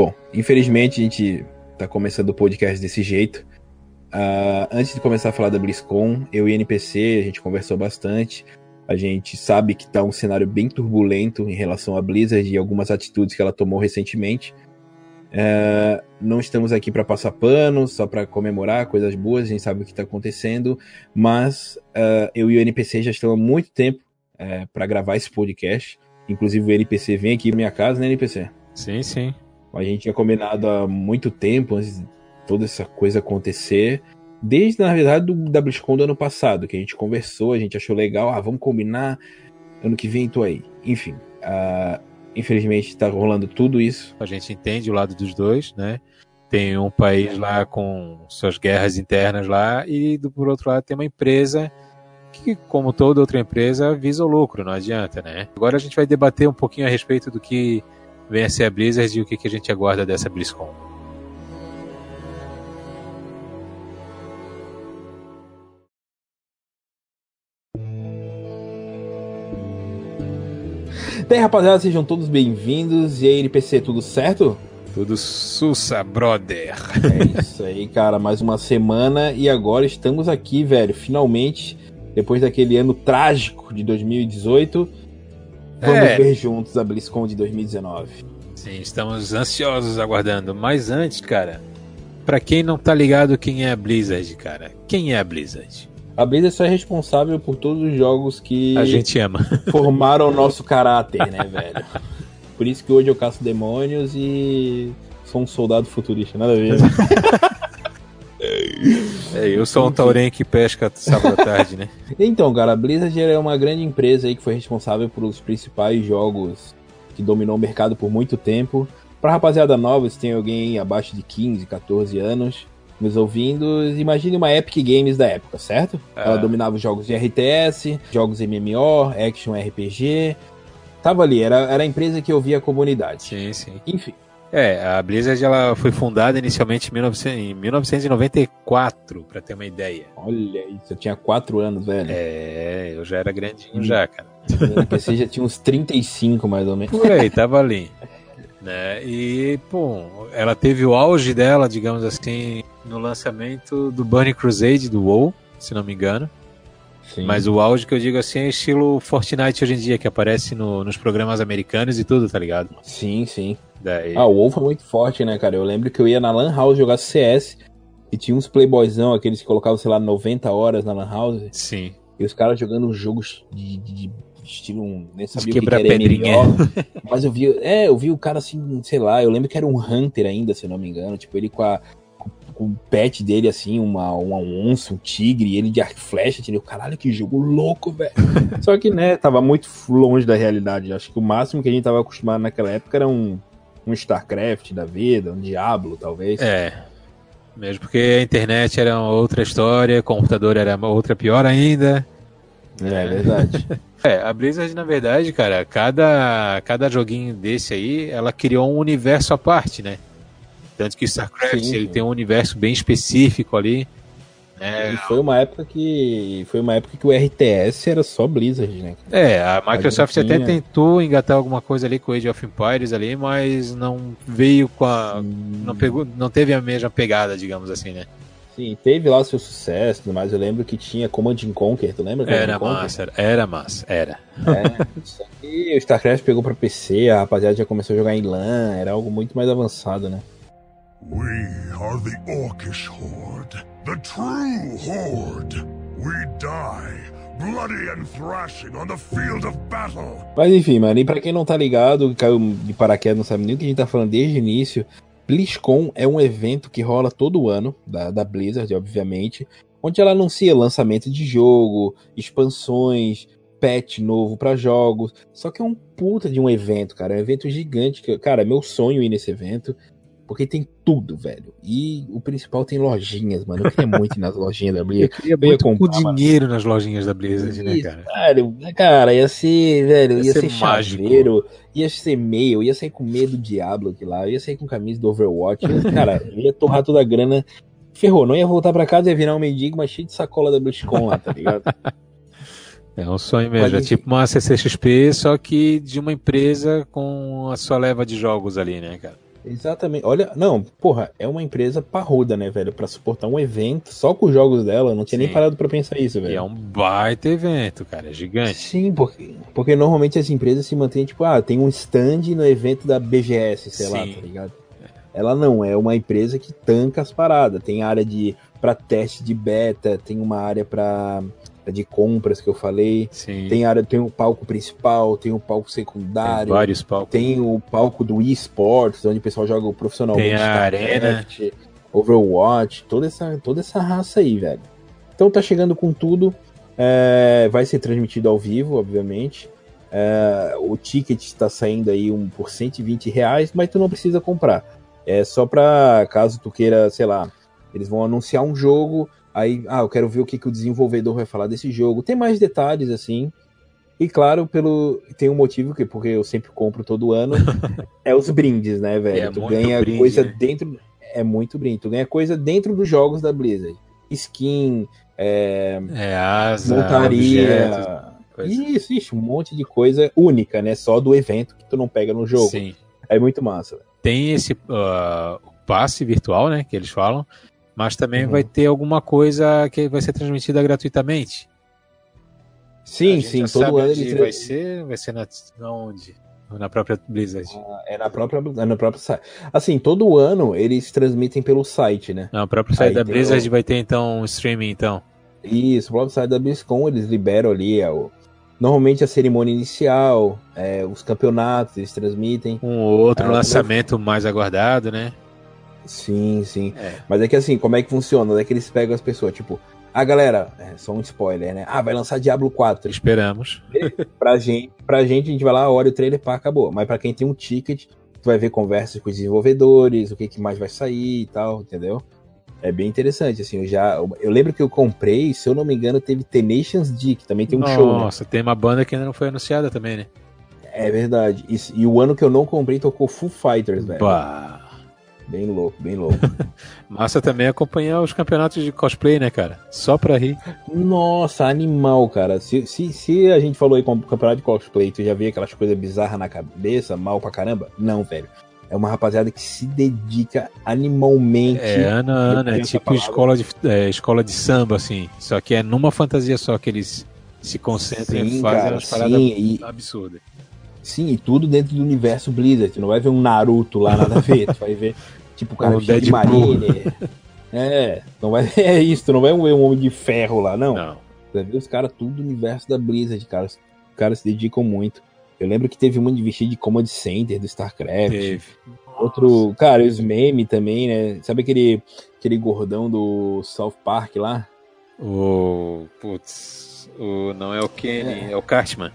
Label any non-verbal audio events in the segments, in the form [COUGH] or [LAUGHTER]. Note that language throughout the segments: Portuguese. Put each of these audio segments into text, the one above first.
Bom, infelizmente a gente tá começando o podcast desse jeito. Uh, antes de começar a falar da BlizzCon, eu e NPC, a gente conversou bastante. A gente sabe que tá um cenário bem turbulento em relação à Blizzard e algumas atitudes que ela tomou recentemente. Uh, não estamos aqui para passar pano, só para comemorar coisas boas, a gente sabe o que está acontecendo, mas uh, eu e o NPC já estamos há muito tempo uh, é, para gravar esse podcast. Inclusive o NPC vem aqui na minha casa, né, NPC? Sim, sim. A gente tinha combinado há muito tempo, antes de toda essa coisa acontecer. Desde, na verdade, do, da BlizzCon do ano passado, que a gente conversou, a gente achou legal, ah, vamos combinar, ano que vem tô aí. Enfim, uh, infelizmente tá rolando tudo isso. A gente entende o lado dos dois, né? Tem um país lá com suas guerras internas lá e do por outro lado tem uma empresa que, como toda outra empresa, visa o lucro, não adianta, né? Agora a gente vai debater um pouquinho a respeito do que ser a Blizzard e o que, que a gente aguarda dessa BlizzCon. Bem, rapaziada, sejam todos bem-vindos. E aí, NPC, tudo certo? Tudo sussa, brother. É isso aí, cara. Mais uma semana e agora estamos aqui, velho. Finalmente, depois daquele ano trágico de 2018, vamos é. ver juntos a BlizzCon de 2019. Sim, estamos ansiosos aguardando. Mas antes, cara, para quem não tá ligado quem é a Blizzard, cara, quem é a Blizzard? A Blizzard só é responsável por todos os jogos que a gente ama. [LAUGHS] formaram o nosso caráter, né, velho? Por isso que hoje eu caço demônios e sou um soldado futurista, nada a ver. [LAUGHS] É, eu sou um taurém que pesca sábado à tarde, né? [LAUGHS] Então, cara, a Blizzard é uma grande empresa aí que foi responsável por os principais jogos que dominou o mercado por muito tempo. Pra rapaziada nova, se tem alguém abaixo de 15, 14 anos, nos ouvindo, imagine uma Epic Games da época, certo? É. Ela dominava os jogos de RTS, jogos MMO, Action RPG. Tava ali, era, era a empresa que ouvia a comunidade. Sim, sim. Enfim. É, a Blizzard ela foi fundada inicialmente em, 1994, para ter uma ideia. Olha isso, eu tinha 4 anos, velho. É, eu já era grandinho hum. já, cara. Você já tinha uns 35 mais ou menos. Por aí, tava ali. né? E, pô, ela teve o auge dela, digamos assim, no lançamento do Burning Crusade do WoW, se não me engano. Sim. Mas o auge que eu digo assim é estilo Fortnite hoje em dia, que aparece no, nos programas americanos e tudo, tá ligado? Sim, sim. Daí... Ah, o WoW foi muito forte, né, cara? Eu lembro que eu ia na Lan House jogar CS e tinha uns playboyzão, aqueles que colocavam, sei lá, 90 horas na Lan House. Sim. E os caras jogando jogos de, de, de estilo, nem sabia o que, era pedrinha. mas eu vi, é, eu vi o cara assim, sei lá, eu lembro que era um Hunter ainda, se eu não me engano, tipo, ele com a o pet dele, assim, uma, uma onça, um tigre, ele de arco e flecha, entendeu? Caralho, que jogo louco, velho. [LAUGHS] Só que, né, tava muito longe da realidade. Acho que o máximo que a gente tava acostumado naquela época era um, um StarCraft da vida, um Diablo, talvez. É. Mesmo porque a internet era outra história, o computador era outra pior ainda. É, é verdade. [LAUGHS] é, a Blizzard, na verdade, cara, cada, cada joguinho desse aí, ela criou um universo à parte, né? Tanto que StarCraft sim, ele tem um universo bem específico ali. Né? E foi uma época que foi uma época que o RTS era só Blizzard, né? É, a Microsoft a até tentou engatar alguma coisa ali com o Age of Empires ali, mas não veio com a não pegou, não teve a mesma pegada, digamos assim, né? Sim, teve lá seu sucesso, mas eu lembro que tinha Command Conquer, tu lembra? Era massa, era massa, era. É, e o StarCraft pegou para PC, a rapaziada já começou a jogar em LAN, era algo muito mais avançado, né? We are the Orcish Horde, the true Horde. We die bloody and thrashing on the field of battle. Mas enfim, mano, e pra quem não tá ligado, caiu de paraquedas, não sabe nem o que a gente tá falando desde o início, BlizzCon é um evento que rola todo ano, da, da Blizzard, obviamente, onde ela anuncia lançamento de jogo, expansões, patch novo para jogos. Só que é um puta de um evento, cara. É um evento gigante. Que, cara, é meu sonho ir nesse evento. Porque tem tudo, velho. E o principal tem lojinhas, mano. Eu queria muito ir nas lojinhas da Blizzard. Eu queria muito comprar, com dinheiro mano. nas lojinhas da Blizzard, né, cara? Cara, cara, ia ser, velho, ia, ia ser, ser chaveiro, ia ser meio, ia sair com medo do Diablo aqui lá, ia sair com camisa do Overwatch. Ia, [LAUGHS] cara, ia torrar toda a grana. Ferrou, não ia voltar pra casa, ia virar um mendigo, mas cheio de sacola da BlizzCon lá, tá ligado? É um sonho mesmo, é tipo uma CCXP, só que de uma empresa com a sua leva de jogos ali, né, cara? Exatamente. Olha, não, porra, é uma empresa parruda, né, velho? Pra suportar um evento só com os jogos dela. Eu não tinha Sim. nem parado pra pensar isso, velho. E é um baita evento, cara. É gigante. Sim, porque, porque normalmente as empresas se mantêm, tipo, ah, tem um stand no evento da BGS, sei lá, Sim. tá ligado? Ela não, é uma empresa que tanca as paradas. Tem área de para teste de beta, tem uma área para de compras que eu falei. Sim. Tem área, tem o palco principal, tem o palco Tem secundário, vários palcos. tem o palco do esports, onde o pessoal joga profissionalmente. Tem a StarCraft, Overwatch, toda essa, toda essa raça aí, velho. Então tá chegando com tudo. é, vai ser transmitido ao vivo, obviamente. É, o ticket está saindo aí um por 120 reais, mas tu não precisa comprar. É só pra caso tu queira, sei lá, eles vão anunciar um jogo, aí, ah, eu quero ver o que, que o desenvolvedor vai falar desse jogo. Tem mais detalhes, assim. E claro, pelo tem um motivo que porque eu sempre compro todo ano, [LAUGHS] é os brindes, né, velho? É tu ganha brinde, coisa né? dentro é muito brinde. Tu ganha coisa dentro dos jogos da Blizzard. Skin, é, É asa, objetos, montaria. coisa. Isso, isso, um monte de coisa única, né? Só do evento que tu não pega no jogo. Sim. É muito massa. velho. Tem esse uh, passe virtual, né, que eles falam, mas também Uhum. vai ter alguma coisa que vai ser transmitida gratuitamente. Sim, sim, todo ano onde eles vai ser, vai ser na, na onde? Na própria Blizzard. É na própria, é no próprio site. Assim, todo ano eles transmitem pelo site, né? Não, o próprio site Aí da Blizzard o- vai ter então um streaming então. Isso, o próprio site da BlizzCon eles liberam ali é, o, normalmente a cerimônia inicial, é, os campeonatos eles transmitem. Um outro Ah, lançamento mais aguardado, né? Sim, sim. É. Mas é que assim, como é que funciona? É que eles pegam as pessoas, tipo, ah, galera, é só um spoiler, né? Ah, vai lançar Diablo 4. Esperamos. Pra gente, pra gente, a gente vai lá, olha o trailer, pá, acabou. Mas pra quem tem um ticket, tu vai ver conversas com os desenvolvedores, o que, que mais vai sair e tal, entendeu? É bem interessante, assim, eu já. Eu lembro que eu comprei, se eu não me engano, teve Tenacious D, que também tem um show, né? Nossa, tem uma banda que ainda não foi anunciada também, né? É verdade. E, e o ano que eu não comprei tocou Full Fighters, velho. Bah. Bem louco, bem louco. [LAUGHS] Massa também acompanhar os campeonatos de cosplay, né, cara? Só pra rir. Nossa, animal, cara. Se, se, se a gente falou aí com o campeonato de cosplay, tu já via aquelas coisas bizarras na cabeça, mal pra caramba? Não, velho. É uma rapaziada que se dedica animalmente. É, ano a ano, é tipo escola de, é, escola de samba, assim. Só que é numa fantasia só que eles se concentram e Sim, fazem cara, umas paradas sim, e, absurdas. sim, e tudo dentro do universo Blizzard. Tu não vai ver um Naruto lá, nada a ver. tu vai ver, tipo, o cara Um de. Marine. É, não vai [LAUGHS] é isso, tu não vai ver um homem de ferro lá, não. Não. Vai ver os caras tudo do universo da Blizzard, cara. Os caras se dedicam muito. Eu lembro que teve um de vestido de Command Center do StarCraft. Teve. Outro, cara, os memes também, né? Sabe aquele, aquele gordão do South Park lá? O. Putz. O, não é o Kenny, é, o Cartman.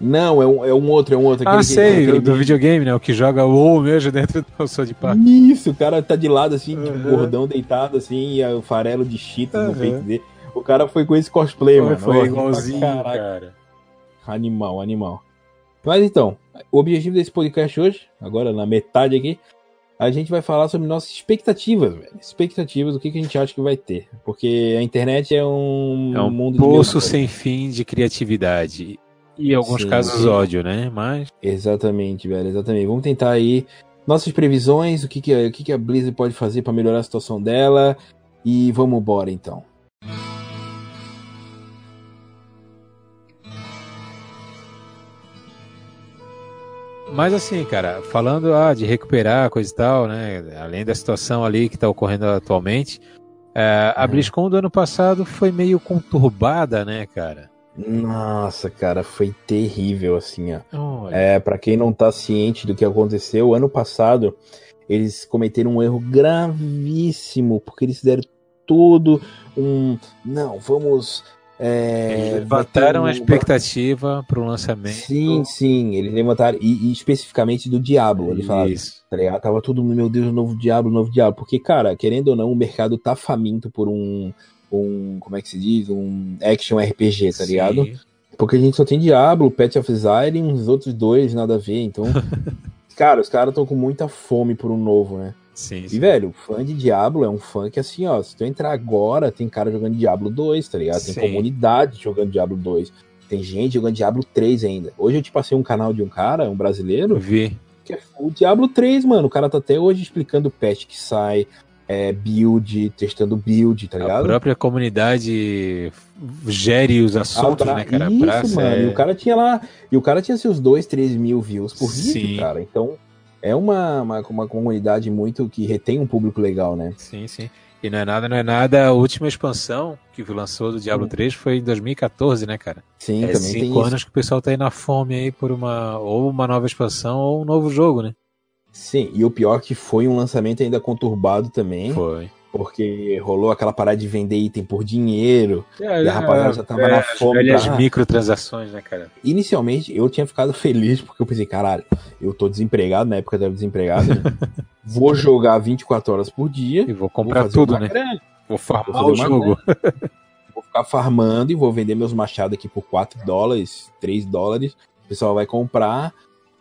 Não, é um, é um outro, é um outro. Ah, aquele, sei, do videogame, né? O que joga o WoW mesmo dentro do Sou de Par. Isso, o cara tá de lado assim, tipo, Uhum. gordão deitado assim, e o farelo de cheetos no Uhum. peito dele. O cara foi com esse cosplay, mano. Foi igualzinho, caraca. cara. Animal, animal. Mas então, o objetivo desse podcast hoje, agora na metade aqui, a gente vai falar sobre nossas expectativas, velho. Expectativas, o que, que a gente acha que vai ter. Porque a internet é um, É um mundo de poço mil- sem fim de criatividade. E em alguns Sim, casos ódio, né? Mas Exatamente, velho, exatamente. Vamos tentar aí nossas previsões, o que, que, a, o que, que a Blizzard pode fazer para melhorar a situação dela. E vamos embora então. Mas assim, cara, falando ah, de recuperar coisa e tal, né? Além da situação ali que tá ocorrendo atualmente, é, a. BlizzCon do ano passado foi meio conturbada, né, cara? Nossa, cara, foi terrível assim, ó. Olha, É, para quem não tá ciente do que aconteceu, ano passado eles cometeram um erro gravíssimo, porque eles fizeram todo um. Não, vamos. É, eles levantaram ter a um- expectativa pro lançamento. Sim, sim, eles levantaram, e, e especificamente do Diablo. Eles falaram, Isso. tá ligado? Tava todo mundo, meu Deus, novo Diablo, novo Diablo. Porque, cara, querendo ou não, o mercado tá faminto por um. Um como é que se diz? Um action RPG, tá ligado? Sim. Porque a gente só tem Diablo, Path of Exile e uns outros dois, nada a ver. Então, [LAUGHS] cara, os caras estão com muita fome por um novo, né? Sim, E, sim. velho, fã de Diablo é um fã que, assim, ó, se tu entrar agora, tem cara jogando Diablo 2, tá ligado? Tem Sim. comunidade jogando Diablo 2. Tem gente jogando Diablo 3 ainda. Hoje eu te passei um canal de um cara, um brasileiro, vi. Que é o Diablo 3, mano. O cara tá até hoje explicando o patch que sai, é, build, testando build, tá ligado? A própria comunidade gere os assuntos, pra... né, cara? Isso, mano. ser- E o cara tinha lá. E o cara tinha seus 2, 3 mil views por Sim. vídeo, cara. Então é uma, uma, uma comunidade muito que retém um público legal, né? Sim, sim. E não é nada, não é nada. A última expansão que lançou do Diablo Hum. 3 foi em 2014, né, cara? Sim, é também tem cinco isso. anos que o pessoal tá aí na fome aí por uma ou uma nova expansão ou um novo jogo, né? Sim, e o pior é que foi um lançamento ainda conturbado também, Foi. porque rolou aquela parada de vender item por dinheiro. E a rapaziada já tava é, na as fome velhas pra- microtransações, né, cara? Inicialmente eu tinha ficado feliz porque eu pensei, caralho, eu tô desempregado, na época eu tava desempregado, né? [LAUGHS] vou jogar 24 horas por dia. E vou vou comprar fazer tudo, né? grana, Vou Vou farmar fazer o jogo. [LAUGHS] Vou ficar farmando e vou vender meus machados aqui por 4 dólares, 3 dólares. O pessoal vai comprar,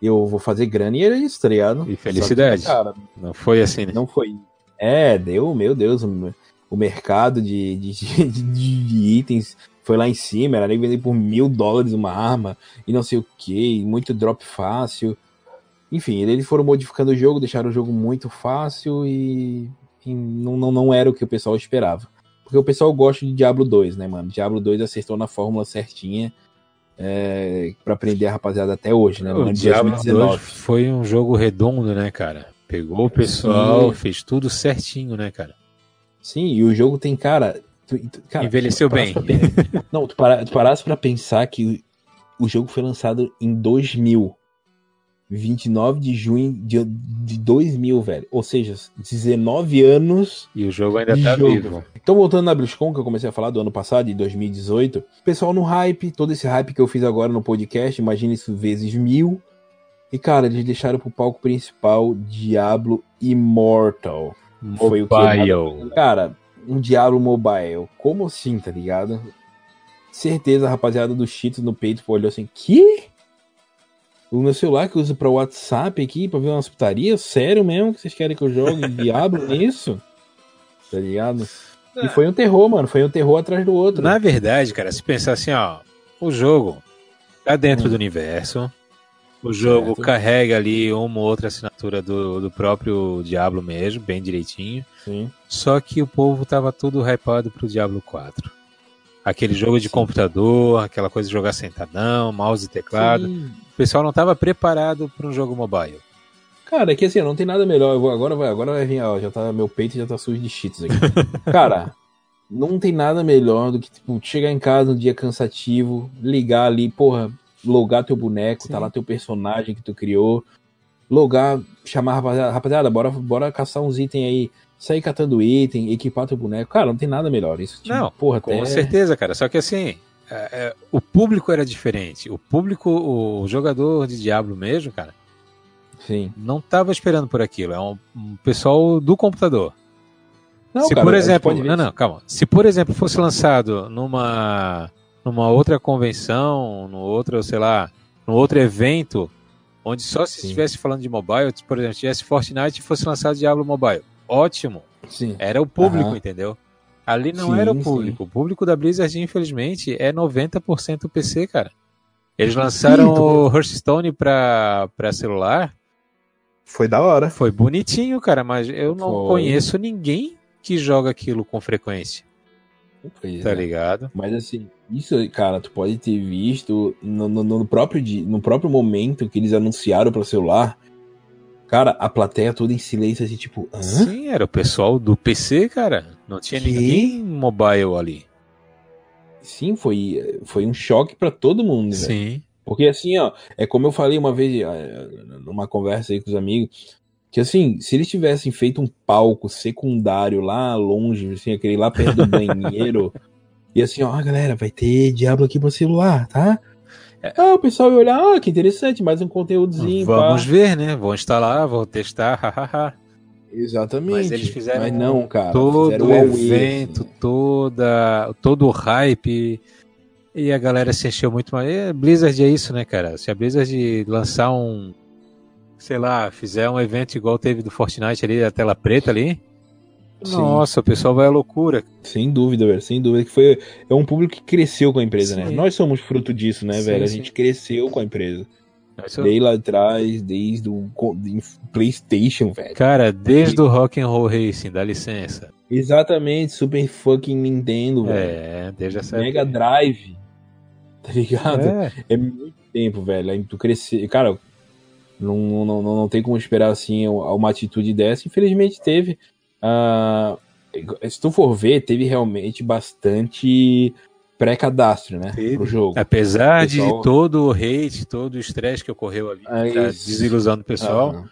eu vou fazer grana e tá ligado? E felicidade. Que, cara, Não foi assim, né? não foi. É, deu, meu Deus, o, mercado de, de, de, de- de itens foi lá em cima, era nem vender por mil dólares uma arma e não sei o que, muito drop fácil. Enfim, eles foram modificando o jogo, deixaram o jogo muito fácil e, e não, não, não era o que o pessoal esperava. Porque o pessoal gosta de Diablo 2, né, mano? Diablo 2 acertou na fórmula certinha é, pra prender a rapaziada até hoje, né? O Diablo 2019. 2 foi um jogo redondo, né, cara? Pegou o pessoal, Sim. fez tudo certinho, né, cara? Sim, e o jogo tem, cara. tu- tu- cara, Envelheceu tu bem. pra Não, tu, para, tu parasse pra pensar que o, o jogo foi lançado em 2000. 29 de junho de, de 2000, velho. Ou seja, 19 anos. E o jogo ainda tá jogo. vivo. Então, voltando na BlizzCon, que eu comecei a falar do ano passado, de 2018, o pessoal no hype, todo esse hype que eu fiz agora no podcast, imagina isso vezes mil. E, cara, eles deixaram pro palco principal Diablo Immortal. Foi o que Mobile. Cara, um Diablo Mobile. Como assim, tá ligado? Certeza, a rapaziada do Cheetos no peito olhou assim, que? O meu celular que eu uso pra WhatsApp aqui, pra ver umas putarias? Sério mesmo que vocês querem que eu jogue [LAUGHS] Diablo nisso? Tá ligado? E foi um terror, mano. Foi um terror atrás do outro. Na verdade, cara, se pensar assim, ó, o jogo tá dentro Hum. do universo. O jogo Certo. carrega ali uma ou outra assinatura do, do próprio Diablo mesmo, bem direitinho. Sim. Só que o povo tava tudo hypado pro Diablo 4. Aquele jogo de Sim. computador, aquela coisa de jogar sentadão, mouse e teclado. Sim. O pessoal não tava preparado para um jogo mobile. Cara, é que assim, não tem nada melhor. Eu vou, agora, vai, agora vai vir, ó, já tá, meu peito já tá sujo de cheats aqui. [LAUGHS] Cara, não tem nada melhor do que, tipo, chegar em casa um dia cansativo, ligar ali, porra, logar teu boneco, Sim. tá lá teu personagem que tu criou, logar, chamar a rapaziada, rapaziada, bora, bora caçar uns itens aí, sair catando item, equipar teu boneco. Cara, não tem nada melhor. Isso, tipo, Não, porra, Com até... certeza, cara. Só que assim, é, é, o público era diferente. O público, o jogador de Diablo mesmo, cara, Sim. não tava esperando por aquilo. É um, um pessoal do computador. Não, Se cara, por gente exemplo, não, não, calma. Se por exemplo fosse lançado numa numa outra convenção, no outro, sei lá, no outro evento, onde só se Sim. estivesse falando de mobile, por exemplo, tivesse Fortnite e fosse lançado Diablo Mobile. Ótimo. Sim. Era o público, Aham. entendeu? Ali não Sim, era o sim. público. O público da Blizzard, infelizmente, é 90% PC, cara. Eles lançaram Sim, tu- o Hearthstone pra, pra celular. Foi da hora. Foi bonitinho, cara, mas eu não Foi. conheço ninguém que joga aquilo com frequência, Pois tá é. ligado? Mas assim, isso, cara, tu pode ter visto no, no, no próprio, no próprio momento que eles anunciaram para celular. Cara, a plateia toda em silêncio, assim, tipo, hã? Sim, era o pessoal do PC, cara. Não tinha Que? ninguém mobile ali. Sim, foi, foi um choque para todo mundo, velho. Sim. Porque assim, ó, é como eu falei uma vez eh, numa conversa aí com os amigos, que assim, se eles tivessem feito um palco secundário lá longe, assim, aquele lá perto do [LAUGHS] banheiro, e assim, ó, ah, galera, vai ter Diablo aqui pro celular, tá? Ah, o pessoal ia olhar, ah, que interessante, mais um conteúdozinho. Vamos pá. ver, né? Vou instalar, vou testar, [LAUGHS] hahaha. Exatamente. Mas eles fizeram Mas não, cara. todo fizeram o evento, assim. toda, todo o hype. E a galera se encheu muito mais. E Blizzard é isso, né, cara? Se a Blizzard lançar um. Sei lá, fizer um evento igual teve do Fortnite ali, a tela preta ali. Sim. Nossa, o pessoal vai à loucura. Sem dúvida, velho. Sem dúvida. Que foi, é um público que cresceu com a empresa, né? Sim. Nós somos fruto disso, né, Sim, velho? A gente cresceu com a empresa. Desde lá atrás, desde o PlayStation, velho. Cara, desde o Rock and Roll Racing, dá licença. Exatamente, Super fucking Nintendo, velho. É, desde essa Mega época. Drive. Tá ligado? É. é muito tempo, velho. Aí tu crescer. Cara, não, não, não, não tem como esperar assim uma atitude dessa. Infelizmente teve. Uh, se tu for ver, teve realmente bastante pré-cadastro, né? Teve. Pro jogo. Apesar pessoal... de todo o hate, todo o estresse que ocorreu ali, a desilusão do pessoal, ah,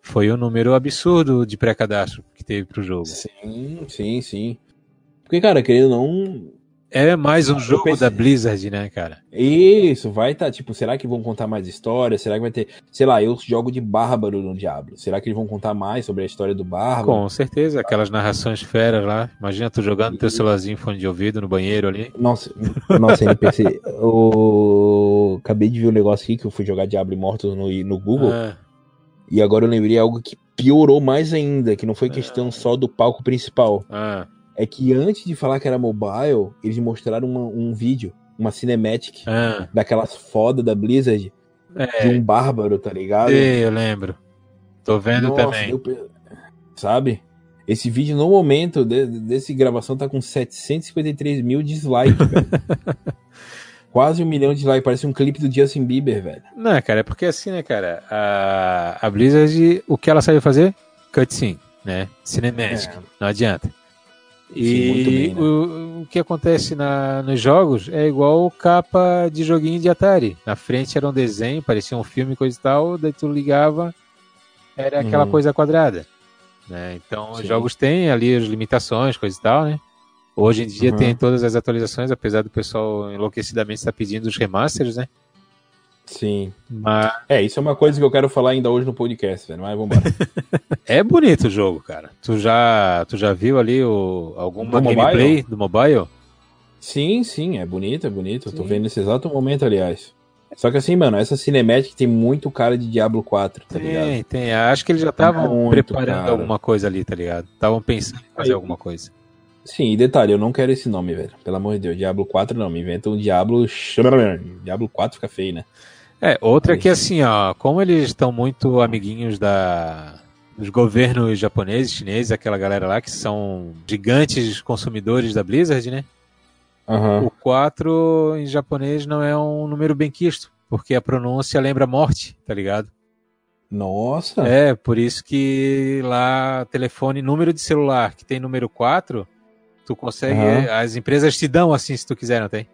foi um número absurdo de pré-cadastro que teve pro jogo. Sim, sim, sim. Porque, cara, querendo não, é mais um jogo pensei... da Blizzard, né, cara? Isso, vai estar, tá, tipo, será que vão contar mais história? Será que vai ter, sei lá, eu jogo de Bárbaro no Diablo. Será que eles vão contar mais sobre a história do Bárbaro? Com certeza, aquelas narrações feras lá. Imagina tu jogando e... teu celularzinho fone de ouvido no banheiro ali. Nossa, nossa, NPC. [LAUGHS] o... Acabei de ver um negócio aqui que eu fui jogar Diablo Immortal no, no Google. Ah. E agora eu lembrei algo que piorou mais ainda, que não foi questão ah. só do palco principal. Ah é que antes de falar que era mobile, eles mostraram uma, um vídeo, uma cinematic ah. daquelas foda da Blizzard é. de um bárbaro, tá ligado? eu lembro. Tô vendo Nossa, também. Eu, sabe? Esse vídeo, no momento de, desse gravação, tá com 753 mil dislikes, velho. [LAUGHS] Quase um milhão de dislikes. Parece um clipe do Justin Bieber, velho. Não, cara, é porque assim, né, cara? A, a Blizzard, o que ela sabe fazer? Cutscene, né? Cinematic. É. Não adianta. E bem, né? o, o, que acontece na, nos jogos é igual capa de joguinho de Atari. Na frente era um desenho, parecia um filme, coisa e tal, daí tu ligava, era aquela uhum. coisa quadrada. Né? Então Sim. os jogos têm ali as limitações, coisa e tal, né? Hoje em dia uhum. tem todas as atualizações, apesar do pessoal enlouquecidamente estar pedindo os remasters, né? Sim. Mas... É, isso é uma coisa que eu quero falar ainda hoje no podcast, velho. Mas vambora. [LAUGHS] é bonito o jogo, cara. Tu já, tu já viu ali o, alguma do gameplay mobile? do mobile? Sim, sim, é bonito, é bonito. Sim. Eu tô vendo nesse exato momento, aliás. Só que assim, mano, essa cinemática tem muito cara de Diablo 4, tá tem, ligado? Tem, Acho que eles já estavam preparando cara. alguma coisa ali, tá ligado? Estavam pensando em fazer Aí, alguma coisa. Sim, e detalhe, eu não quero esse nome, velho. Pelo amor de Deus, Diablo 4 não. Me inventa um Diablo. Diablo 4 fica feio, né? É, outra que assim, ó, como eles estão muito amiguinhos da dos governos japoneses, chineses, aquela galera lá que são gigantes consumidores da Blizzard, né? Uhum. O 4 em japonês não é um número bem quisto, porque a pronúncia lembra morte, tá ligado? Nossa! É, por isso que lá, telefone, número de celular que tem número 4, tu consegue. Uhum. As empresas te dão assim se tu quiser, não tem?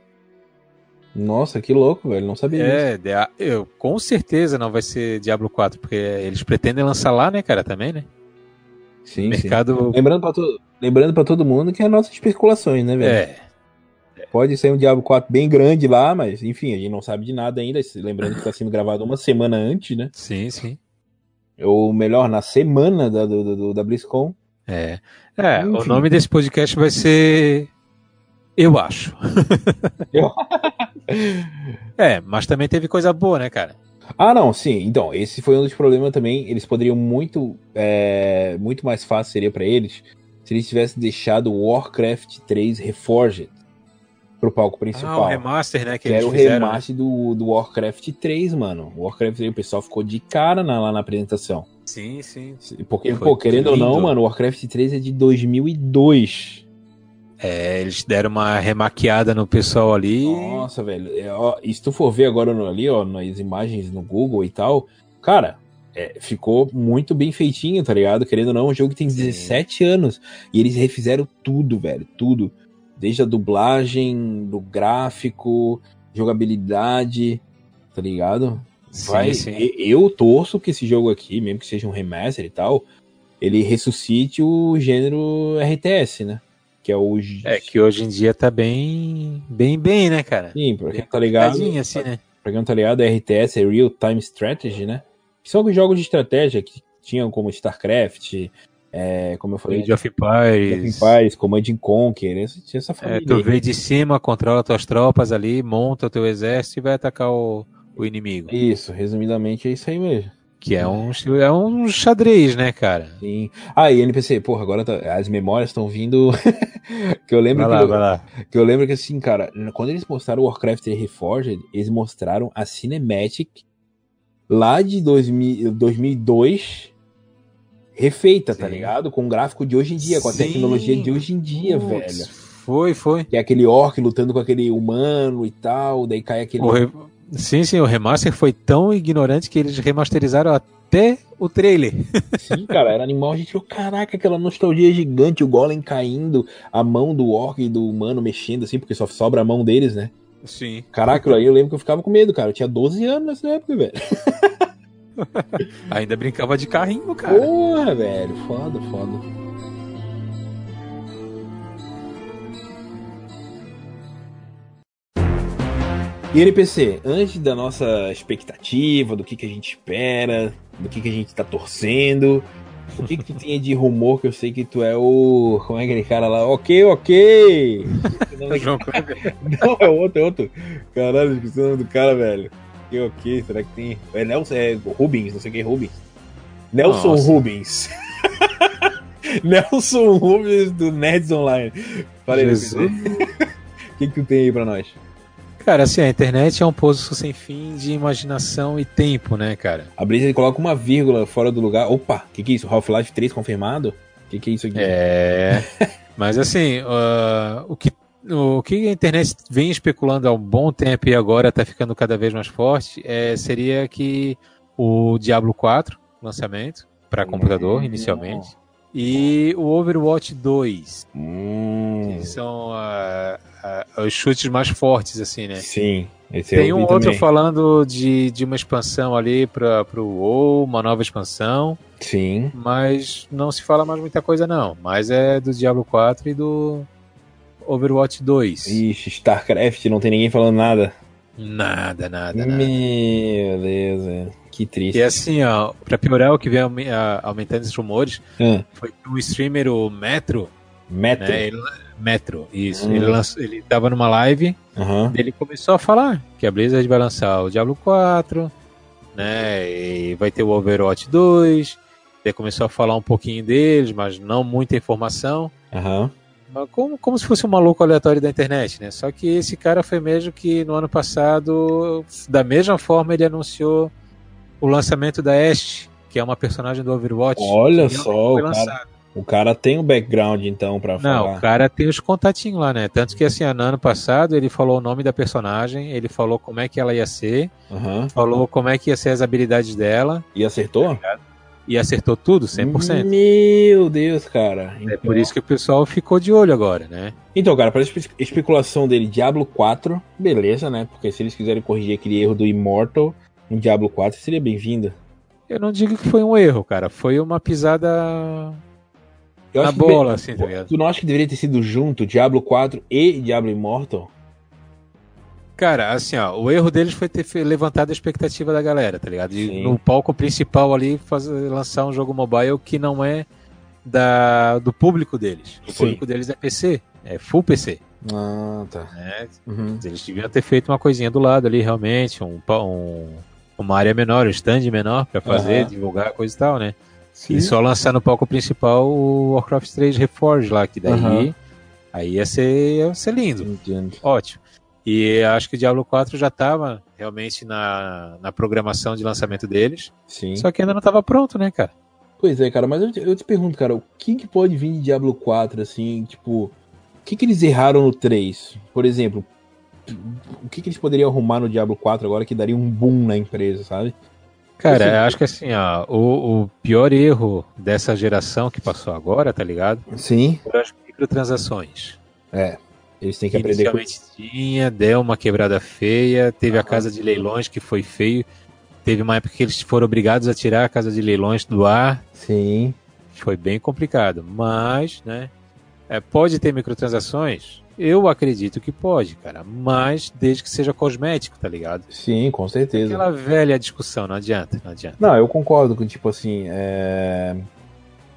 Nossa, que louco, velho. Não sabia é, disso. É, eu, com certeza não vai ser Diablo 4, porque eles pretendem lançar lá, né, cara, também, né? Sim, Mercado... sim. Lembrando pra, to... Lembrando pra todo mundo que é nossas especulações, né, velho? É. Pode ser um Diablo 4 bem grande lá, mas enfim, a gente não sabe de nada ainda. Lembrando que tá sendo gravado uma semana antes, né? Sim, sim. Ou melhor, na semana da, do, do da BlizzCon. É. É, o nome desse podcast vai ser eu acho. [LAUGHS] Eu... é, mas também teve coisa boa, né, cara? Ah, não, sim. Então, esse foi um dos problemas também. Eles poderiam muito, é, muito mais fácil seria para eles se eles tivessem deixado Warcraft 3 Reforged pro palco principal. Ah, o remaster, né? Que, que era o fizeram, né? remaster né? do, do Warcraft 3, mano. O Warcraft 3, o pessoal ficou de cara na, lá na apresentação. Sim, sim. Porque, pô, querendo lindo. ou não, mano, o Warcraft 3 é de 2002. É, eles deram uma remaquiada no pessoal ali. Nossa, velho. É, ó, e se tu for ver agora no, ali, ó, nas imagens no Google e tal, cara, é, ficou muito bem feitinho, tá ligado? Querendo ou não, um jogo que tem 17 anos. E eles refizeram tudo, velho. Tudo. Desde a dublagem, do gráfico, jogabilidade, tá ligado? Vai, sim, sim. Eu torço que esse jogo aqui, mesmo que seja um remaster e tal, ele ressuscite o gênero RTS, né? Que é o. É, que hoje em dia tá bem. bem, bem, né, cara? Sim, pra quem tá ligado. Assim, né? Pra quem não tá ligado, RTS é Real Time Strategy, né? Que são os jogos de estratégia que tinham como StarCraft, é, como eu falei. Age of Empires. Empires, Command Conquer, essa, essa família. É, tu vê de cima, controla tuas tropas ali, monta o teu exército e vai atacar o, o inimigo. Isso, resumidamente é isso aí mesmo. Que é um, é um xadrez, né, cara? Sim. Ah, e NPC, porra, agora tá, as memórias estão vindo. [LAUGHS] que eu lembro vai que, lá, vai lá. que eu lembro que assim, cara, quando eles mostraram o Warcraft Reforged, eles mostraram a cinematic lá de 2000, 2002 refeita, tá Sim. tá ligado? Com o gráfico de hoje em dia, com a Sim. tecnologia de hoje em dia, Putz, velho. Foi, foi. Que é aquele orc lutando com aquele humano e tal, daí cai aquele. Re... Sim, sim, o remaster foi tão ignorante que eles remasterizaram até o trailer. [LAUGHS] Sim, cara, era animal. A gente falou, caraca, aquela nostalgia gigante, o golem caindo, a mão do orc e do humano mexendo assim, porque só sobra a mão deles, né? Sim. Caraca, aí eu lembro que eu ficava com medo, cara. Eu tinha 12 anos nessa época, velho. [LAUGHS] Ainda brincava de carrinho, cara. Porra, velho. Foda, foda. E NPC, antes da nossa expectativa, do que, que a gente espera, do que, que a gente tá torcendo, o que, que tu tinha de rumor que eu sei que tu é o. Como é aquele cara lá? Ok, ok! [LAUGHS] Não, é outro, é outro. Caralho, esqueci o nome do cara, velho. Ok, ok, será que tem. É Nelson, é Rubens, não sei quem é Rubens. Nelson Nossa. Rubens. [LAUGHS] Nelson Rubens do Nerds Online. Falei, [LAUGHS] o que, que tu tem aí pra nós? Cara, assim, a internet é um poço sem fim de imaginação e tempo, né, cara? A Blizzard coloca uma vírgula fora do lugar. Opa, o que, que é isso? Half-Life 3 confirmado? O que, que é isso aqui? É. [LAUGHS] Mas assim, uh, o, que, o que a internet vem especulando há um bom tempo e agora está ficando cada vez mais forte é, seria que o Diablo 4, lançamento, para computador, inicialmente, e o Overwatch 2. Hum. Que são uh, uh, os chutes mais fortes, assim, né? Sim. Tem um outro também. falando de, de uma expansão ali para o WoW, uma nova expansão. Sim. Mas não se fala mais muita coisa, não. Mas é do Diablo 4 e do Overwatch 2. Ixi, StarCraft, não tem ninguém falando nada. Nada, nada, nada. Meu Deus, velho. Que triste. E assim, ó, pra piorar, o que vem aumentando esses rumores hum. foi que o streamer, o Metro. Metro? Né, ele, Metro, isso. Hum. Ele, lançou, ele tava numa live, uhum. ele começou a falar que a Blizzard vai lançar o Diablo 4, né? E vai ter o Overwatch 2. Ele começou a falar um pouquinho deles, mas não muita informação. Uhum. Como, como se fosse um maluco aleatório da internet, né? Só que esse cara foi mesmo que no ano passado, da mesma forma, ele anunciou o lançamento da Ashe, que é uma personagem do Overwatch. Olha só, o cara, o cara, tem o um background então para falar. Não, o cara tem os contatinhos lá, né? Tanto que assim, no ano passado ele falou o nome da personagem, ele falou como é que ela ia ser, uhum. falou como é que ia ser as habilidades dela. E acertou? Tá e acertou tudo, 100%. Meu Deus, cara. Então... É por isso que o pessoal ficou de olho agora, né? Então, cara, para a especulação dele, Diablo 4, beleza, né? Porque se eles quiserem corrigir aquele erro do Immortal, um Diablo 4 seria bem-vinda. Eu não digo que foi um erro, cara. Foi uma pisada eu na bola, que, assim, tá ligado? Tu não acha que deveria ter sido junto Diablo 4 e Diablo Immortal? Cara, assim, ó, o erro deles foi ter levantado a expectativa da galera, tá ligado? E no palco principal ali fazer, lançar um jogo mobile que não é da, do público deles. O Sim. público deles é PC, é full PC. Ah, tá. É, uhum. Eles deviam ter feito uma coisinha do lado ali, realmente, um, um uma área menor, um stand menor para fazer, uhum. divulgar coisa e tal, né? Sim. E só lançar no palco principal o Warcraft 3 Reforged lá, que daí uhum. aí ia ser, ia ser lindo. Entendo. Ótimo. E acho que o Diablo 4 já estava realmente na, na programação de lançamento deles. Sim. Só que ainda não estava pronto, né, cara? Pois é, cara, mas eu te, eu te pergunto, cara, o que, que pode vir de Diablo 4, assim, tipo, o que, que eles erraram no 3? Por exemplo, o que, que eles poderiam arrumar no Diablo 4 agora que daria um boom na empresa, sabe? Cara, eu acho que assim, ó, o, o, pior erro dessa geração que passou agora, tá ligado? Sim. Foram as microtransações. É. Eles têm que aprender Inicialmente com tinha, deu uma quebrada feia, teve a casa de leilões que foi feio. Teve uma época que eles foram obrigados a tirar a casa de leilões do ar. Sim. Foi bem complicado. Mas, né? É, pode ter microtransações? Eu acredito que pode, cara. Mas desde que seja cosmético, tá ligado? Sim, com certeza. Aquela velha discussão, não adianta, não adianta. Não, eu concordo com, tipo assim, é...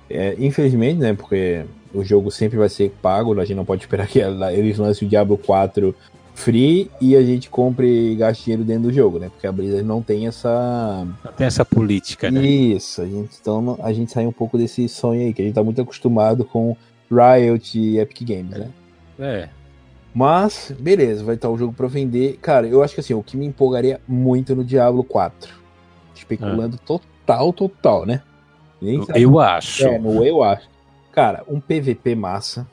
É, infelizmente, né, porque o jogo sempre vai ser pago, a gente não pode esperar que eles lancem o Diablo 4 free e a gente compre e gaste dinheiro dentro do jogo, né? Porque a Blizzard não tem essa. Não tem essa política, né? Isso, a gente, então a gente sai um pouco desse sonho aí, que a gente tá muito acostumado com Riot e Epic Games, né? É. Mas, beleza, vai estar o jogo para vender. Cara, eu acho que assim, o que me empolgaria muito no Diablo 4 Especulando ah. total, total, né? Eu, eu acho. É, no eu acho. Cara, um PVP massa.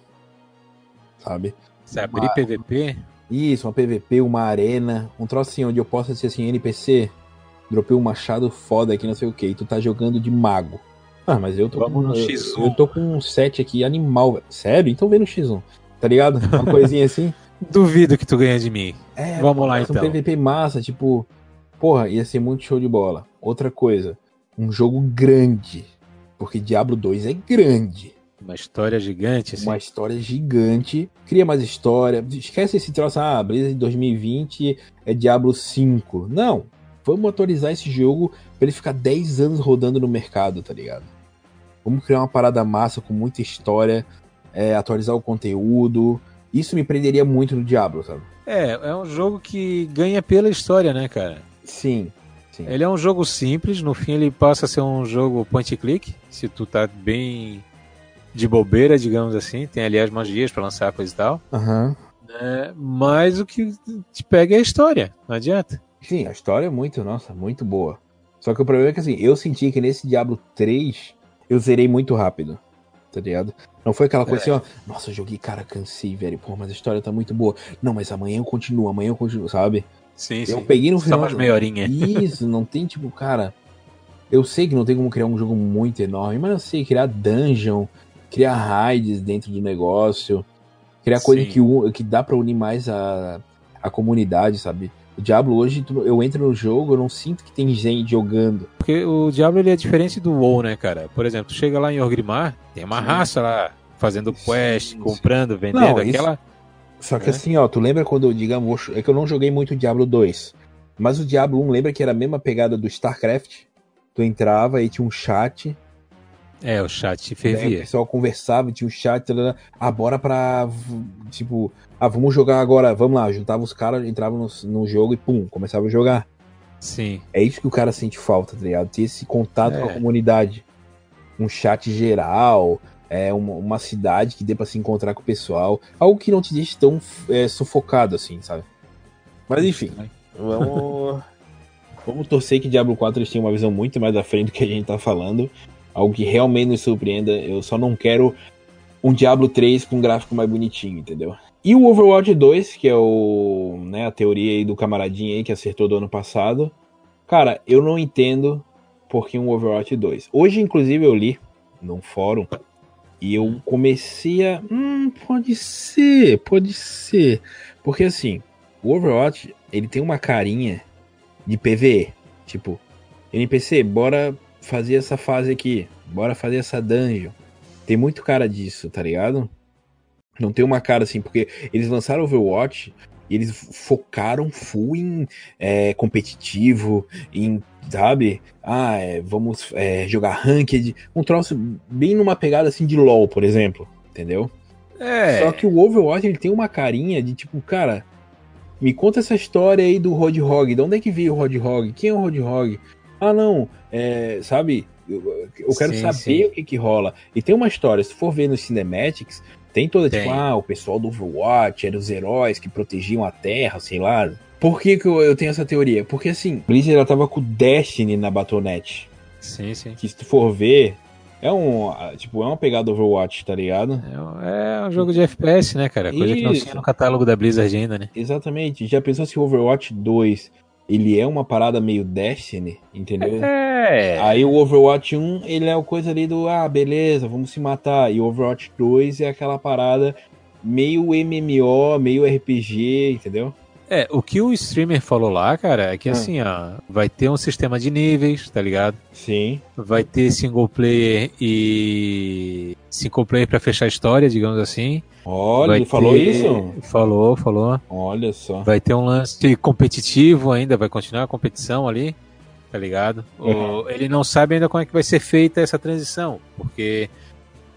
Sabe? Você abrir uma... PVP? Isso, uma PVP, uma arena, um troço assim, onde eu possa dizer assim, NPC, dropei um machado foda aqui, não sei o que, e tu tá jogando de mago. Ah, mas eu tô Vamos com. No eu, X1. eu tô com um set aqui animal, velho. Sério? Então vem no X1. Tá ligado? Uma coisinha assim. [LAUGHS] Duvido que tu ganha de mim. É, Vamos lá um então. PVP massa, tipo, porra, ia ser muito show de bola. Outra coisa, um jogo grande. Porque Diablo 2 é grande. Uma história gigante, assim. Uma história gigante. Cria mais história. Esquece esse troço, ah, Blizzard 2020 é Diablo 5. Não. Vamos atualizar esse jogo pra ele ficar 10 anos rodando no mercado, tá ligado? Vamos criar uma parada massa com muita história, é, atualizar o conteúdo. Isso me prenderia muito no Diablo, sabe? É, é um jogo que ganha pela história, né, cara? Sim. sim. Ele é um jogo simples, no fim ele passa a ser um jogo point click, se tu tá bem de bobeira, digamos assim. Tem ali as magias para lançar coisa e tal. Aham. Né? Mas o que te pega é a história, não adianta. Sim, a história é muito, nossa, muito boa. Só que o problema é que assim, eu senti que nesse Diablo 3 eu zerei muito rápido. Tá ligado? Não foi aquela coisa É. assim, ó, nossa, eu joguei, cara, cansei, velho. Pô, mas a história tá muito boa. Não, mas amanhã eu continuo, amanhã eu continuo, sabe? Sim, Eu peguei no Só final. umas meia horinha. Isso, não tem tipo, cara. Eu sei que não tem como criar um jogo muito enorme, mas eu sei criar dungeon, criar raids dentro do negócio, criar coisa Sim. que, u- que dá pra unir mais a, a comunidade, sabe? O Diablo hoje, eu entro no jogo, eu não sinto que tem gente jogando. Porque o Diablo ele é diferente do WoW, né, cara? Por exemplo, tu chega lá em Orgrimmar, tem uma Sim. raça lá fazendo quest, Sim, comprando, vendendo, Não, isso- aquela. Só que É. assim, ó, tu lembra quando, digamos, é que eu não joguei muito o Diablo 2, mas o Diablo 1 lembra que era a mesma pegada do StarCraft? Tu entrava e tinha um chat, É, o chat Daí o fervia. pessoal conversava, tinha um chat, tarará, ah, bora pra. Tipo, ah, vamos jogar agora, vamos lá. Juntava os caras, entrava no, no jogo e pum, começava a jogar. Sim. É isso que o cara sente falta, tá ligado? Ter esse contato É. com a comunidade. Um chat geral, é uma, uma cidade que dê pra se encontrar com o pessoal. Algo que não te deixe tão é, sufocado assim, sabe? Mas enfim, vamos. [LAUGHS] vamos torcer que Diablo 4 eles tenham uma visão muito mais à frente do que a gente tá falando. Algo que realmente nos surpreenda. Eu só não quero um Diablo 3 com um gráfico mais bonitinho, entendeu? E o Overwatch 2, que é o, né, a teoria aí do camaradinho aí que acertou do ano passado. Cara, eu não entendo por que um Overwatch 2. Hoje, inclusive, eu li num fórum e eu comecei a. Hum, pode ser, pode ser. Porque assim, o Overwatch, ele tem uma carinha de PVE. Tipo, NPC, bora fazer essa fase aqui. Bora fazer essa dungeon. Tem muito cara disso, tá ligado? Não tem uma cara assim, porque eles lançaram Overwatch e eles focaram full em é, competitivo, em, sabe? Ah, é, vamos é, jogar ranked. Um troço bem numa pegada assim de LoL, por exemplo. Entendeu? É. Só que o Overwatch ele tem uma carinha de tipo, cara, me conta essa história aí do Roadhog. De onde é que veio o Roadhog? Quem é o Roadhog? Ah, não, é, sabe? Eu, eu quero Sim, saber sim. o que que rola. E tem uma história, se for ver nos cinematics, tem toda tipo, Tem. ah, o pessoal do Overwatch eram os heróis que protegiam a Terra, sei lá. Por que, que eu, eu tenho essa teoria? Porque assim, Blizzard ela tava com o Destiny na Battle.net. Sim, sim. Que se tu for ver, é um, tipo, é uma pegada Overwatch, tá ligado? É um- É um jogo de FPS, né, cara? Coisa que não Isso. tinha no catálogo da Blizzard ainda, né? Exatamente. Já pensou se o Overwatch 2 ele é uma parada meio Destiny, entendeu? É. Aí o Overwatch 1, ele é o coisa ali do, ah, beleza, vamos se matar. E o Overwatch 2 é aquela parada meio MMO, meio RPG, entendeu? É, o que o streamer falou lá, cara, é que Hum. assim, ó, vai ter um sistema de níveis, tá ligado? Sim. Vai ter single player e. single player pra fechar a história, digamos assim. Olha, Vai ele falou ter- isso? Falou, falou. Olha só. Vai ter um lance competitivo ainda, vai continuar a competição ali, tá ligado? O- Uhum. ele não sabe ainda como é que vai ser feita essa transição, porque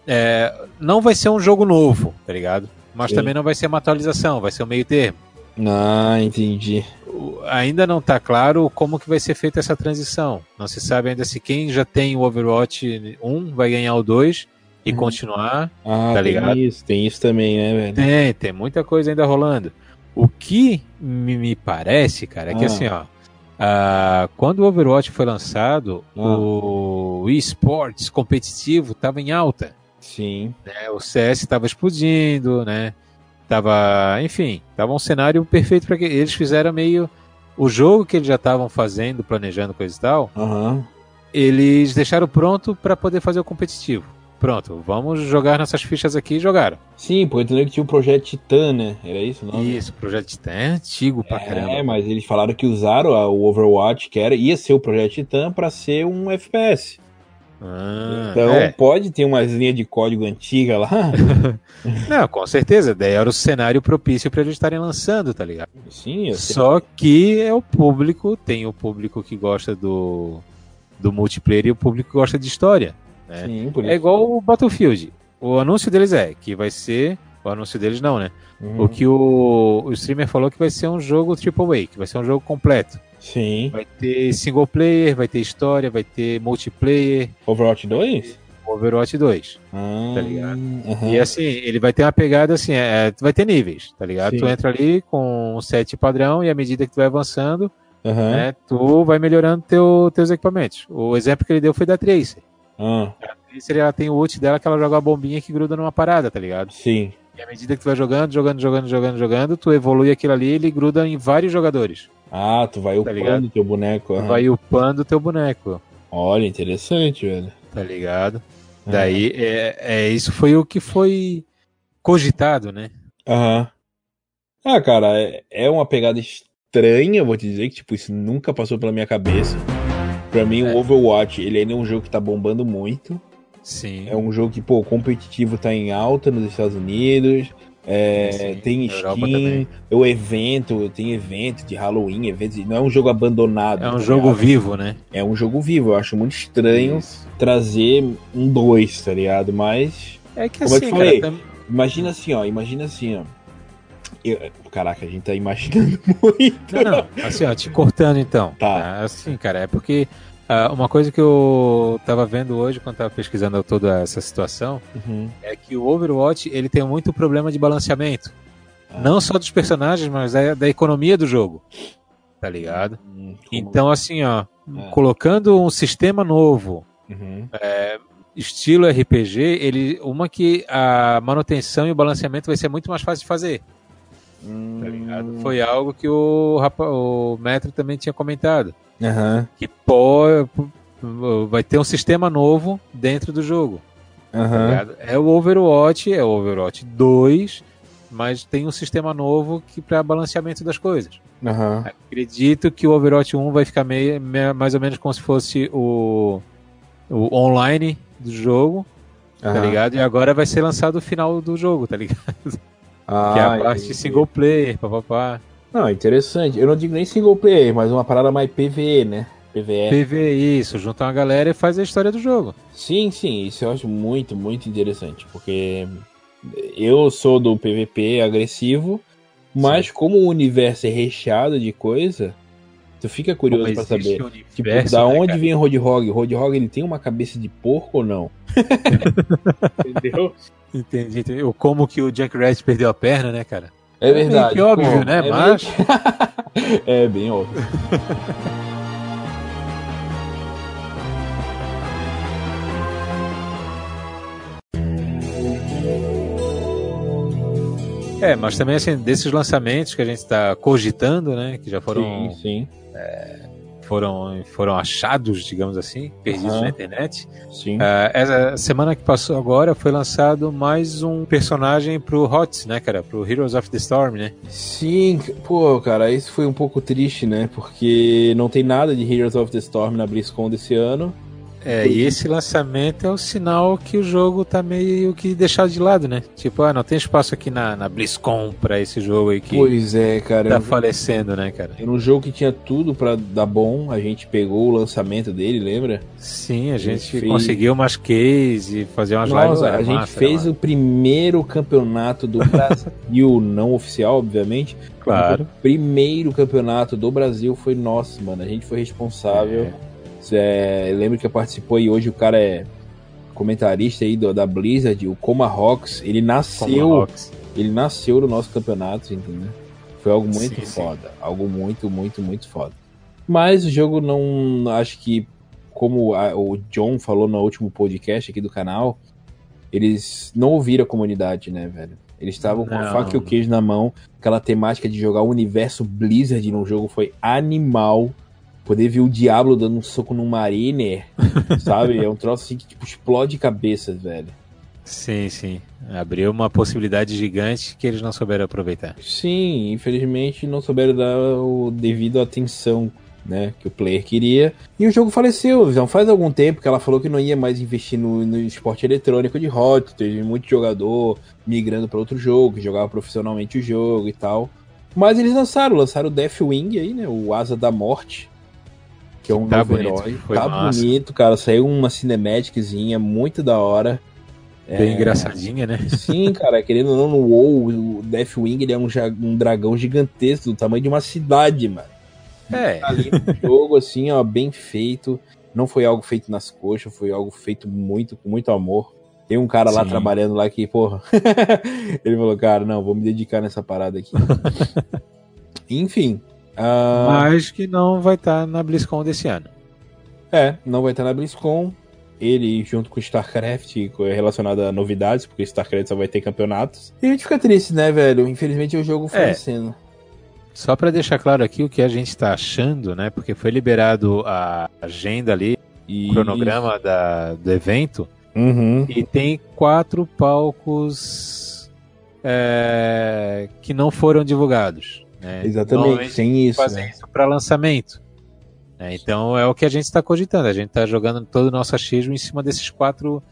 é, não vai ser um jogo novo, tá ligado? Mas Sim. também não vai ser uma atualização, vai ser um meio termo. Ah, entendi. Ainda não tá claro como que vai ser feita essa transição. Não se sabe ainda se quem já tem o Overwatch 1 vai ganhar o 2 e Uhum. continuar. Ah, Tá tem ligado? isso, tem isso também, né, velho? Tem, tem muita coisa ainda rolando. O que me, parece, cara, é que Ah. assim, ó. Ah, quando o Overwatch foi lançado, ah. o esportes competitivo estava em alta. Sim. Né? O CS estava explodindo, né? Tava, enfim, tava um cenário perfeito para que eles fizeram meio o jogo que eles já estavam fazendo, planejando coisa e tal. Uhum. Eles deixaram pronto para poder fazer o competitivo. Pronto, vamos jogar nossas fichas aqui e jogaram. Sim, porque entendeu que tinha o Projeto Titã, né? Era isso não? Isso, o Projeto Titã é antigo pra é, caramba. É, mas eles falaram que usaram o Overwatch, que era, ia ser o Projeto Titã, para ser um FPS. Ah, então é. pode ter umas linhas de código antiga lá. [LAUGHS] Não, com certeza. Daí era o cenário propício para eles estarem lançando, tá ligado? Sim, eu sei. Só que é o público, tem o público que gosta do, do multiplayer e o público que gosta de história. Né? Sim, por é isso. É igual o Battlefield. O anúncio deles é que vai ser. O anúncio deles não, né? Uhum. O que o, o streamer falou que vai ser um jogo AAA, que vai ser um jogo completo. Sim. Vai ter single player, vai ter história, vai ter multiplayer. Overwatch 2? Overwatch 2. Ah, tá ligado? Uhum. E assim, ele vai ter uma pegada assim, é, vai ter níveis, tá ligado? Sim. Tu entra ali com um set padrão e à medida que tu vai avançando, uhum. né, tu vai melhorando teu, teus equipamentos. O exemplo que ele deu foi da Tracer. Uhum. A Tracer ela tem o ult dela que ela joga uma bombinha que gruda numa parada, tá ligado? Sim. E à medida que tu vai jogando, jogando, jogando, jogando, jogando, tu evolui aquilo ali e ele gruda em vários jogadores. Ah, tu vai tá upando teu boneco. Tu vai upando teu boneco. Olha, interessante, velho. Tá ligado? Daí, é, é, isso foi o que foi cogitado, né? Aham. Ah, cara, é, é uma pegada estranha, vou te dizer, que tipo, isso nunca passou pela minha cabeça. Pra mim, é. o Overwatch, ele ainda é um jogo que tá bombando muito. Sim. É um jogo que, pô, o competitivo tá em alta nos Estados Unidos. É, sim, tem Steam, o evento, tem evento de Halloween, evento, não é um jogo abandonado. É um tá jogo ligado? vivo, né? É um jogo vivo. Eu acho muito estranho Isso. trazer um 2, tá ligado? Mas. É que como assim, eu te falei, cara, imagina assim, ó, imagina assim, ó. Eu, caraca, a gente tá imaginando [LAUGHS] muito. Não, não, assim, ó, te cortando então. Tá. Assim, cara, é porque Uh, uma coisa que eu estava vendo hoje quando estava pesquisando toda essa situação uhum. é que o Overwatch ele tem muito problema de balanceamento. Ah. Não só dos personagens, mas da, da economia do jogo. Tá ligado? Hum, então, assim, ó, é. colocando um sistema novo, uhum. é, estilo RPG, ele, uma que a manutenção e o balanceamento vai ser muito mais fácil de fazer. Hum. Tá ligado? Foi algo que o, o Metro também tinha comentado. Uhum. Que pô, vai ter um sistema novo dentro do jogo. Uhum. É o Overwatch, é o Overwatch 2, mas tem um sistema novo que para balanceamento das coisas. Uhum. Acredito que o Overwatch 1 vai ficar meio, mais ou menos como se fosse o, o online do jogo, tá ligado? E agora vai ser lançado o final do jogo, tá ligado? [LAUGHS] Ah, que é a parte single player, papapá. Não, interessante. Eu não digo nem single player, mas uma parada mais PVE, né? PVE. PVE, isso. Junta uma galera e faz a história do jogo. Sim, sim. Isso eu acho muito, muito interessante. Porque eu sou do PVP agressivo, mas sim. como o universo é recheado de coisa, tu fica curioso para saber. Universo, tipo, da né, onde cara? vem o Roadhog? O Roadhog ele tem uma cabeça de porco ou não? [LAUGHS] Entendeu? Entendi, entendi. Como que o Jack Rat perdeu a perna, né, cara? É verdade. É óbvio, Pô, né? É Mas. Bem... [LAUGHS] é bem óbvio. É, mas também assim, desses lançamentos que a gente está cogitando, né? Que já foram. Sim, sim. É, foram, foram achados, digamos assim, perdidos uhum. na internet. Sim. Uh, essa semana que passou agora foi lançado mais um personagem pro HOTS, né, cara? Pro Heroes of the Storm, né? Sim, pô, cara, isso foi um pouco triste, né? Porque não tem nada de Heroes of the Storm na BlizzCon desse ano. É, e esse lançamento é o sinal que o jogo tá meio que deixado de lado, né? Tipo, ah, não tem espaço aqui na, na BlizzCon pra esse jogo aí que pois é, cara, tá falecendo, né, cara? Era um jogo que tinha tudo pra dar bom, a gente pegou o lançamento dele, lembra? Sim, a gente fez... conseguiu umas keys e fazer umas Nossa, lives. A gente massa, fez o primeiro campeonato do [LAUGHS] Brasil, não oficial, obviamente. Claro. O primeiro campeonato do Brasil foi nosso, mano. A gente foi responsável. É é, lembro que participou e hoje o cara é comentarista aí do, da Blizzard, o Coma Rocks, ele nasceu. Ele nasceu no nosso campeonato, entendeu? Foi algo muito sim, foda. Sim. Algo muito, muito, muito foda. Mas o jogo não. Acho que, como a, o John falou no último podcast aqui do canal, eles não ouviram a comunidade, né, velho? Eles estavam com a faca e o queijo na mão. Aquela temática de jogar o universo Blizzard no jogo foi animal. Poder ver o Diablo dando um soco no Mariner, [LAUGHS] sabe? É um troço assim que tipo, explode cabeças, velho. Sim, sim. Abriu uma possibilidade gigante que eles não souberam aproveitar. Sim, infelizmente não souberam dar o devido atenção né, que o player queria. E o jogo faleceu. Já faz algum tempo que ela falou que não ia mais investir no, no esporte eletrônico de hot. Teve muito jogador migrando para outro jogo, que jogava profissionalmente o jogo e tal. Mas eles lançaram, lançaram o Deathwing aí, né? O Asa da Morte. Que é um tá novo bonito, herói. Tá massa. bonito, cara. Saiu uma cinematiczinha muito da hora. Bem é... engraçadinha, né? Sim, cara, querendo ou não, no WoW, o Deathwing ele é um, um dragão gigantesco, do tamanho de uma cidade, mano. É. Tá no jogo, assim, ó, bem feito. Não foi algo feito nas coxas, foi algo feito muito, com muito amor. Tem um cara Sim. lá trabalhando lá que, porra, [LAUGHS] ele falou, cara, não, vou me dedicar nessa parada aqui. [LAUGHS] Enfim. Uh... Mas que não vai estar tá na BlizzCon desse ano. É, não vai estar tá na BlizzCon. Ele, junto com o StarCraft, relacionado a novidades, porque StarCraft só vai ter campeonatos. E a gente fica triste, né, velho? Infelizmente o jogo foi é. sendo. Só para deixar claro aqui o que a gente está achando, né? Porque foi liberado a agenda ali, o cronograma da, do evento, uhum. e tem quatro palcos é, que não foram divulgados. Né? Exatamente, tem isso. Fazem né? isso para lançamento. É, então é o que a gente está cogitando. A gente está jogando todo o nosso achismo em cima desses quatro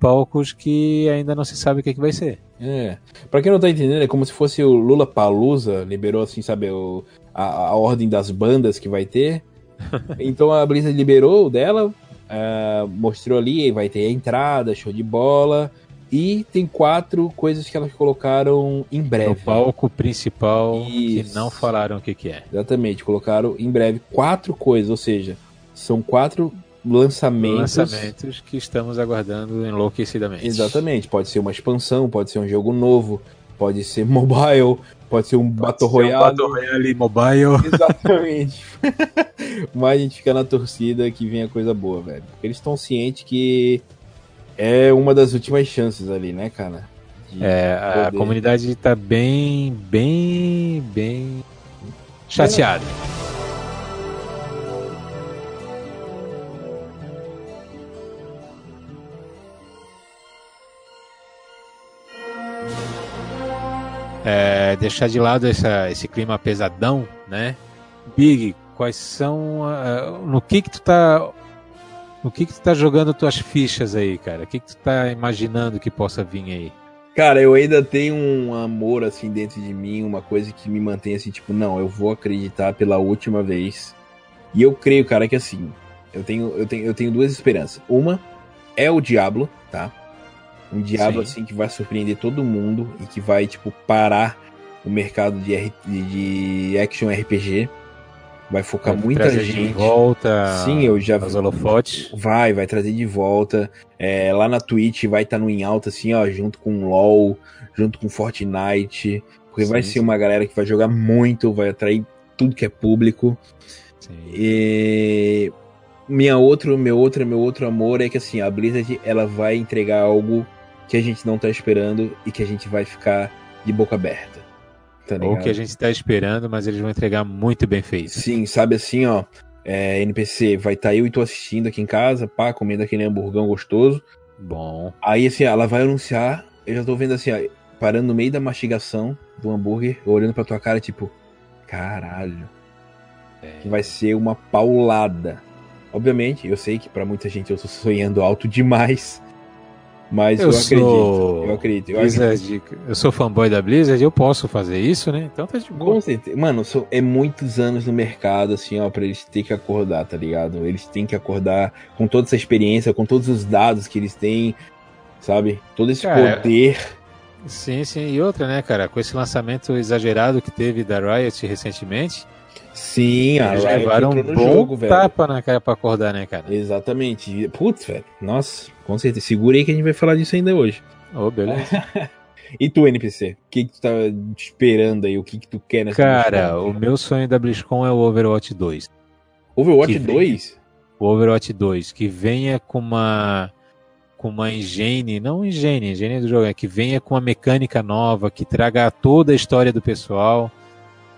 palcos que ainda não se sabe o que, é que vai ser. É. Pra quem não tá entendendo, é como se fosse o Lula Palusa, liberou assim, sabe, o, a, a ordem das bandas que vai ter. [LAUGHS] então a Blizzard liberou dela, uh, mostrou ali, vai ter a entrada, show de bola. E tem quatro coisas que elas colocaram em breve. No palco principal Isso. que não falaram o que, que é. Exatamente, colocaram em breve quatro coisas, ou seja, são quatro lançamentos. Lançamentos que estamos aguardando enlouquecidamente. Exatamente. Pode ser uma expansão, pode ser um jogo novo, pode ser [LAUGHS] mobile, pode ser um pode Battle ser Royale. Um Battle Royale mobile. [LAUGHS] Exatamente. [LAUGHS] Mas a gente fica na torcida que venha coisa boa, velho. Porque eles estão cientes que é uma das últimas chances ali, né, cara? é, a comunidade tá bem, bem, bem chateada. é, deixar de lado essa, esse clima pesadão, né? Big, quais são uh, no que que tu tá no que que tu tá jogando tuas fichas aí, cara? O que que tu tá imaginando que possa vir aí? Cara, eu ainda tenho um amor assim dentro de mim, uma coisa que me mantém assim, tipo, não, eu vou acreditar pela última vez. E eu creio, cara, que assim, eu tenho eu tenho eu tenho duas esperanças. Uma é o Diablo, tá? Um diabo Sim. assim que vai surpreender todo mundo e que vai, tipo, parar o mercado de, R... de action RPG. Vai focar vai muita gente. De volta. Sim, eu já. Os holofotes. Vai, vai trazer de volta. É, lá na Twitch vai estar tá no em alta, assim, ó, junto com LoL, junto com Fortnite. Porque sim, vai ser sim. uma galera que vai jogar muito, vai atrair tudo que é público. Sim. E minha outro, meu outro, meu outro amor é que assim, a Blizzard ela vai entregar algo que a gente não tá esperando e que a gente vai ficar de boca aberta. Tá Ou que a gente tá esperando, mas eles vão entregar muito bem feito. Sim, sabe assim, ó. É, NPC, vai estar tá eu e tu assistindo aqui em casa, pá, comendo aquele hamburgão gostoso. Bom. Aí assim, ela vai anunciar, eu já tô vendo assim, ó, parando no meio da mastigação do hambúrguer, olhando pra tua cara, tipo, caralho. É. Vai ser uma paulada. Obviamente, eu sei que para muita gente eu tô sonhando alto demais. Mas eu, eu acredito. Eu acredito. Eu, acredito. eu sou fanboy da Blizzard, eu posso fazer isso, né? Então tá de boa. Com certeza. Mano, é muitos anos no mercado, assim, ó, pra eles terem que acordar, tá ligado? Eles têm que acordar com toda essa experiência, com todos os dados que eles têm, sabe? Todo esse cara, poder. Sim, sim. E outra, né, cara? Com esse lançamento exagerado que teve da Riot recentemente. Sim, a Eles levaram um bom jogo, tapa na cara pra acordar, né, cara? Exatamente. Putz, velho. Nossa, com certeza. Segura aí que a gente vai falar disso ainda hoje. Oh, beleza. [LAUGHS] e tu, NPC? O que, que tu tá esperando aí? O que, que tu quer nessa Cara, BlizzCon? o meu sonho da BlizzCon é o Overwatch 2. Overwatch 2? O Overwatch 2, que venha com uma com uma engine, não engine, engine do jogo, é que venha com uma mecânica nova, que traga toda a história do pessoal,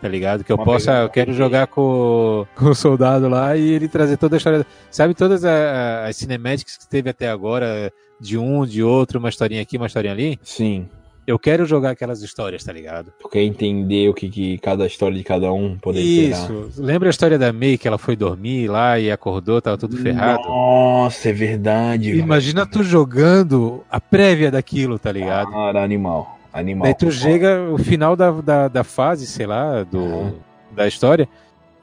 tá ligado? Que eu uma possa, eu quero jogar com, com o soldado lá e ele trazer toda a história, sabe todas as, as cinematics que teve até agora, de um, de outro, uma historinha aqui, uma historinha ali? Sim. Eu quero jogar aquelas histórias, tá ligado? Quer entender o que, que cada história de cada um poderia Isso. Ser, Lembra a história da May que ela foi dormir lá e acordou, tava tudo ferrado? Nossa, é verdade. Imagina tu jogando a prévia daquilo, tá ligado? Cara, animal. Animal. Aí tu chega o final da, da, da fase, sei lá, do, uhum. da história.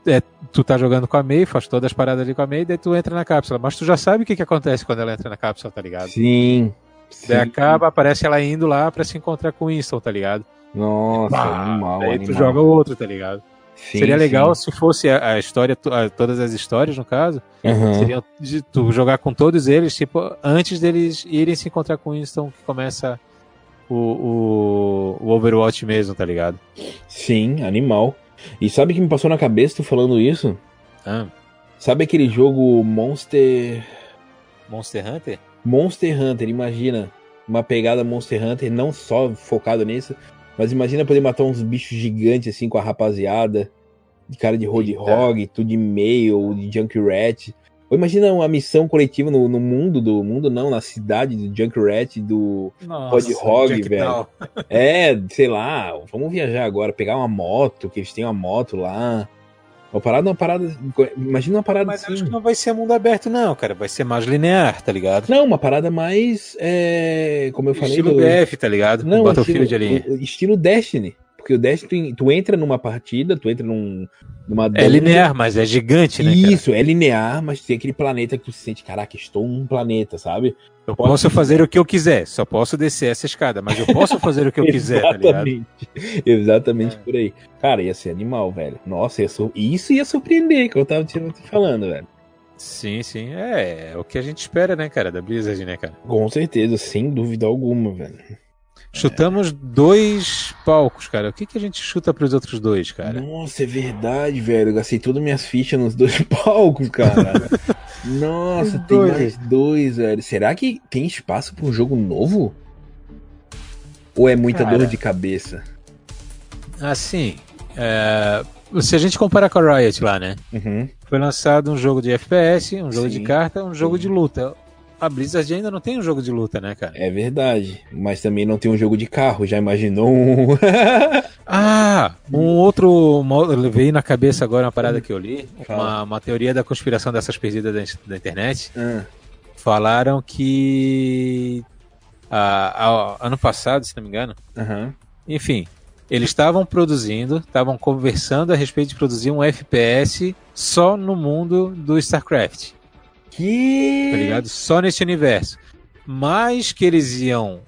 É, tu tá jogando com a May, faz todas as paradas ali com a May, daí tu entra na cápsula. Mas tu já sabe o que, que acontece quando ela entra na cápsula, tá ligado? Sim. Sim. Daí acaba, aparece ela indo lá para se encontrar com o Winston, tá ligado? Nossa, bah, animal. Aí animal. tu joga o outro, tá ligado? Sim, Seria legal sim. se fosse a, a história, a, todas as histórias, no caso, uhum. seria de tu jogar com todos eles, tipo, antes deles irem se encontrar com o Winston, que começa o, o, o Overwatch mesmo, tá ligado? Sim, animal. E sabe o que me passou na cabeça tu falando isso? Ah. Sabe aquele jogo Monster. Monster Hunter? Monster Hunter, imagina uma pegada Monster Hunter, não só focado nisso, mas imagina poder matar uns bichos gigantes assim com a rapaziada, de cara de Roadhog, tudo de mail, de Junkrat. Ou imagina uma missão coletiva no, no, mundo do mundo não, na cidade do Junkrat do Roadhog, velho. É, sei lá, vamos viajar agora, pegar uma moto, que eles têm uma moto lá. Uma parada, uma parada. Imagina uma parada Mas assim. acho que não vai ser mundo aberto, não, cara. Vai ser mais linear, tá ligado? Não, uma parada mais. É, como eu falei. Estilo do... BF, tá ligado? Não, Battlefield estilo, ali. Estilo Destiny. Porque o Destiny, tu entra numa partida, tu entra num, numa. É linear, mas é gigante, né? Isso, cara? é linear, mas tem aquele planeta que tu se sente, caraca, estou num planeta, sabe? Eu posso, posso fazer o que eu quiser, só posso descer essa escada, mas eu posso fazer o que eu [LAUGHS] quiser, tá Exatamente. Exatamente é. por aí. Cara, ia ser animal, velho. Nossa, ia sur... isso ia surpreender, que eu tava te falando, velho. Sim, sim. É, é o que a gente espera, né, cara, da Blizzard, né, cara? Com certeza, sem dúvida alguma, velho. Chutamos é. dois palcos, cara. O que, que a gente chuta pros outros dois, cara? Nossa, é verdade, velho. Eu gastei todas minhas fichas nos dois [LAUGHS] palcos, cara. Nossa, tem dois. mais dois, velho. Será que tem espaço para um jogo novo? Ou é muita Cara, dor de cabeça? Assim, é, se a gente comparar com a Riot lá, né? Uhum. Foi lançado um jogo de FPS, um jogo Sim. de carta, um jogo Sim. de luta a Blizzard ainda não tem um jogo de luta, né, cara? É verdade. Mas também não tem um jogo de carro. Já imaginou um. [LAUGHS] ah, um outro. Veio na cabeça agora uma parada que eu li. Uma, uma teoria da conspiração dessas perdidas da, da internet. Ah. Falaram que. Ah, ano passado, se não me engano. Uhum. Enfim, eles estavam produzindo, estavam conversando a respeito de produzir um FPS só no mundo do StarCraft. Que. Tá ligado? Só nesse universo. Mas que eles iam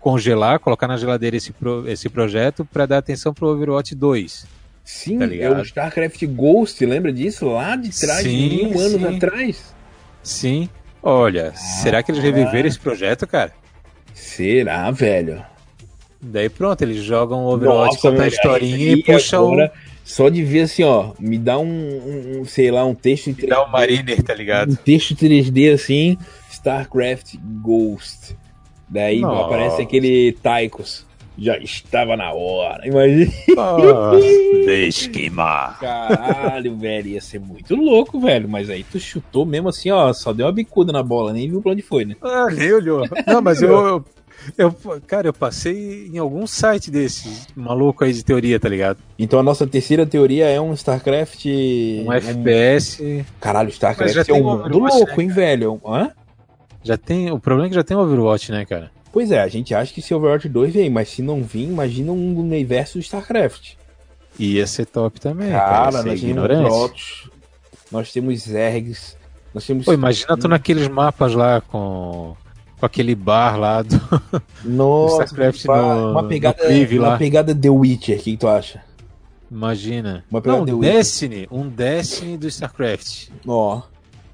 congelar, colocar na geladeira esse, pro, esse projeto para dar atenção pro Overwatch 2. Sim, tá é o StarCraft Ghost, lembra disso? Lá de trás, sim, mil anos sim. atrás. Sim. Olha, ah, será que eles reviveram esse projeto, cara? Será, velho? Daí pronto, eles jogam o Overwatch, conta a historinha e puxam agora... o só de ver assim, ó, me dá um, um sei lá, um texto em 3D. Me dá um Mariner, tá ligado? Um texto 3D assim, StarCraft Ghost. Daí Nossa. aparece aquele Taikos. Já estava na hora, imagina. [LAUGHS] Deixa queimar. Caralho, velho, ia ser muito louco, velho. Mas aí tu chutou mesmo assim, ó, só deu uma bicuda na bola, nem viu pra onde foi, né? Ah, nem olhou. Não, mas eu, eu eu, cara, eu passei em algum site desse maluco aí de teoria, tá ligado? Então a nossa terceira teoria é um StarCraft. Um, FPS. Caralho, StarCraft é um mundo louco, né, hein, velho? Hã? Já tem. O problema é que já tem Overwatch, né, cara? Pois é, a gente acha que se Overwatch 2 vem, mas se não vir, imagina um universo do StarCraft. Ia ser top também. Cara, cara nós temos nós temos Zergs, nós temos. Pô, imagina tu naqueles mapas lá com com aquele bar lá do [LAUGHS] Nossa, StarCraft no, uma pegada, no uma lá. pegada The Witcher, o que, tu acha? Imagina. Uma pegada Não, The Destiny, um Destiny do StarCraft. Ó,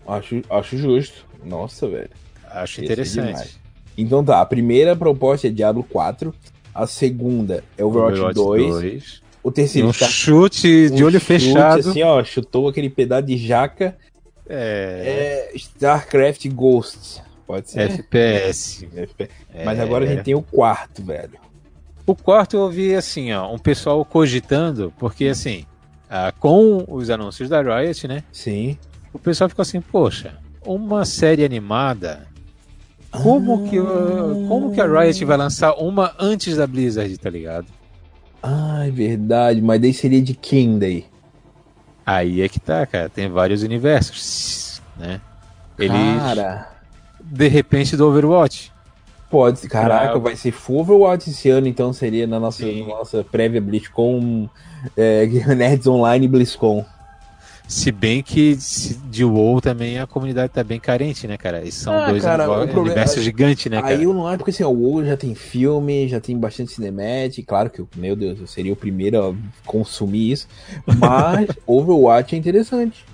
acho, acho justo. Nossa, velho. Acho Esse interessante. É então tá, a primeira proposta é Diablo 4, a segunda é Overwatch, Overwatch 2, 2, O terceiro um Star... chute de um olho chute, fechado. Assim, ó, chutou aquele pedaço de jaca. É. é StarCraft Ghosts. Pode ser. FPS. FPS. É... Mas agora a gente tem o quarto, velho. O quarto eu ouvi assim, ó, um pessoal cogitando, porque assim, ah, com os anúncios da Riot, né? Sim. O pessoal ficou assim, poxa, uma série animada. Como ah. que como que a Riot vai lançar uma antes da Blizzard, tá ligado? Ah, é verdade, mas daí seria de quem daí? Aí é que tá, cara. Tem vários universos, né? Eles, cara. De repente do Overwatch. Pode, caraca, pra... vai ser full Overwatch esse ano, então seria na nossa, na nossa prévia BlizzCon, é, [LAUGHS] Nerds Online BlizzCon. Se bem que de WoW também a comunidade tá bem carente, né, cara? E são ah, dois cara, universos gigantes, né, cara? Aí eu não acho porque assim, o WoW já tem filme, já tem bastante cinemática, claro que, meu Deus, eu seria o primeiro a consumir isso, mas [LAUGHS] Overwatch é interessante.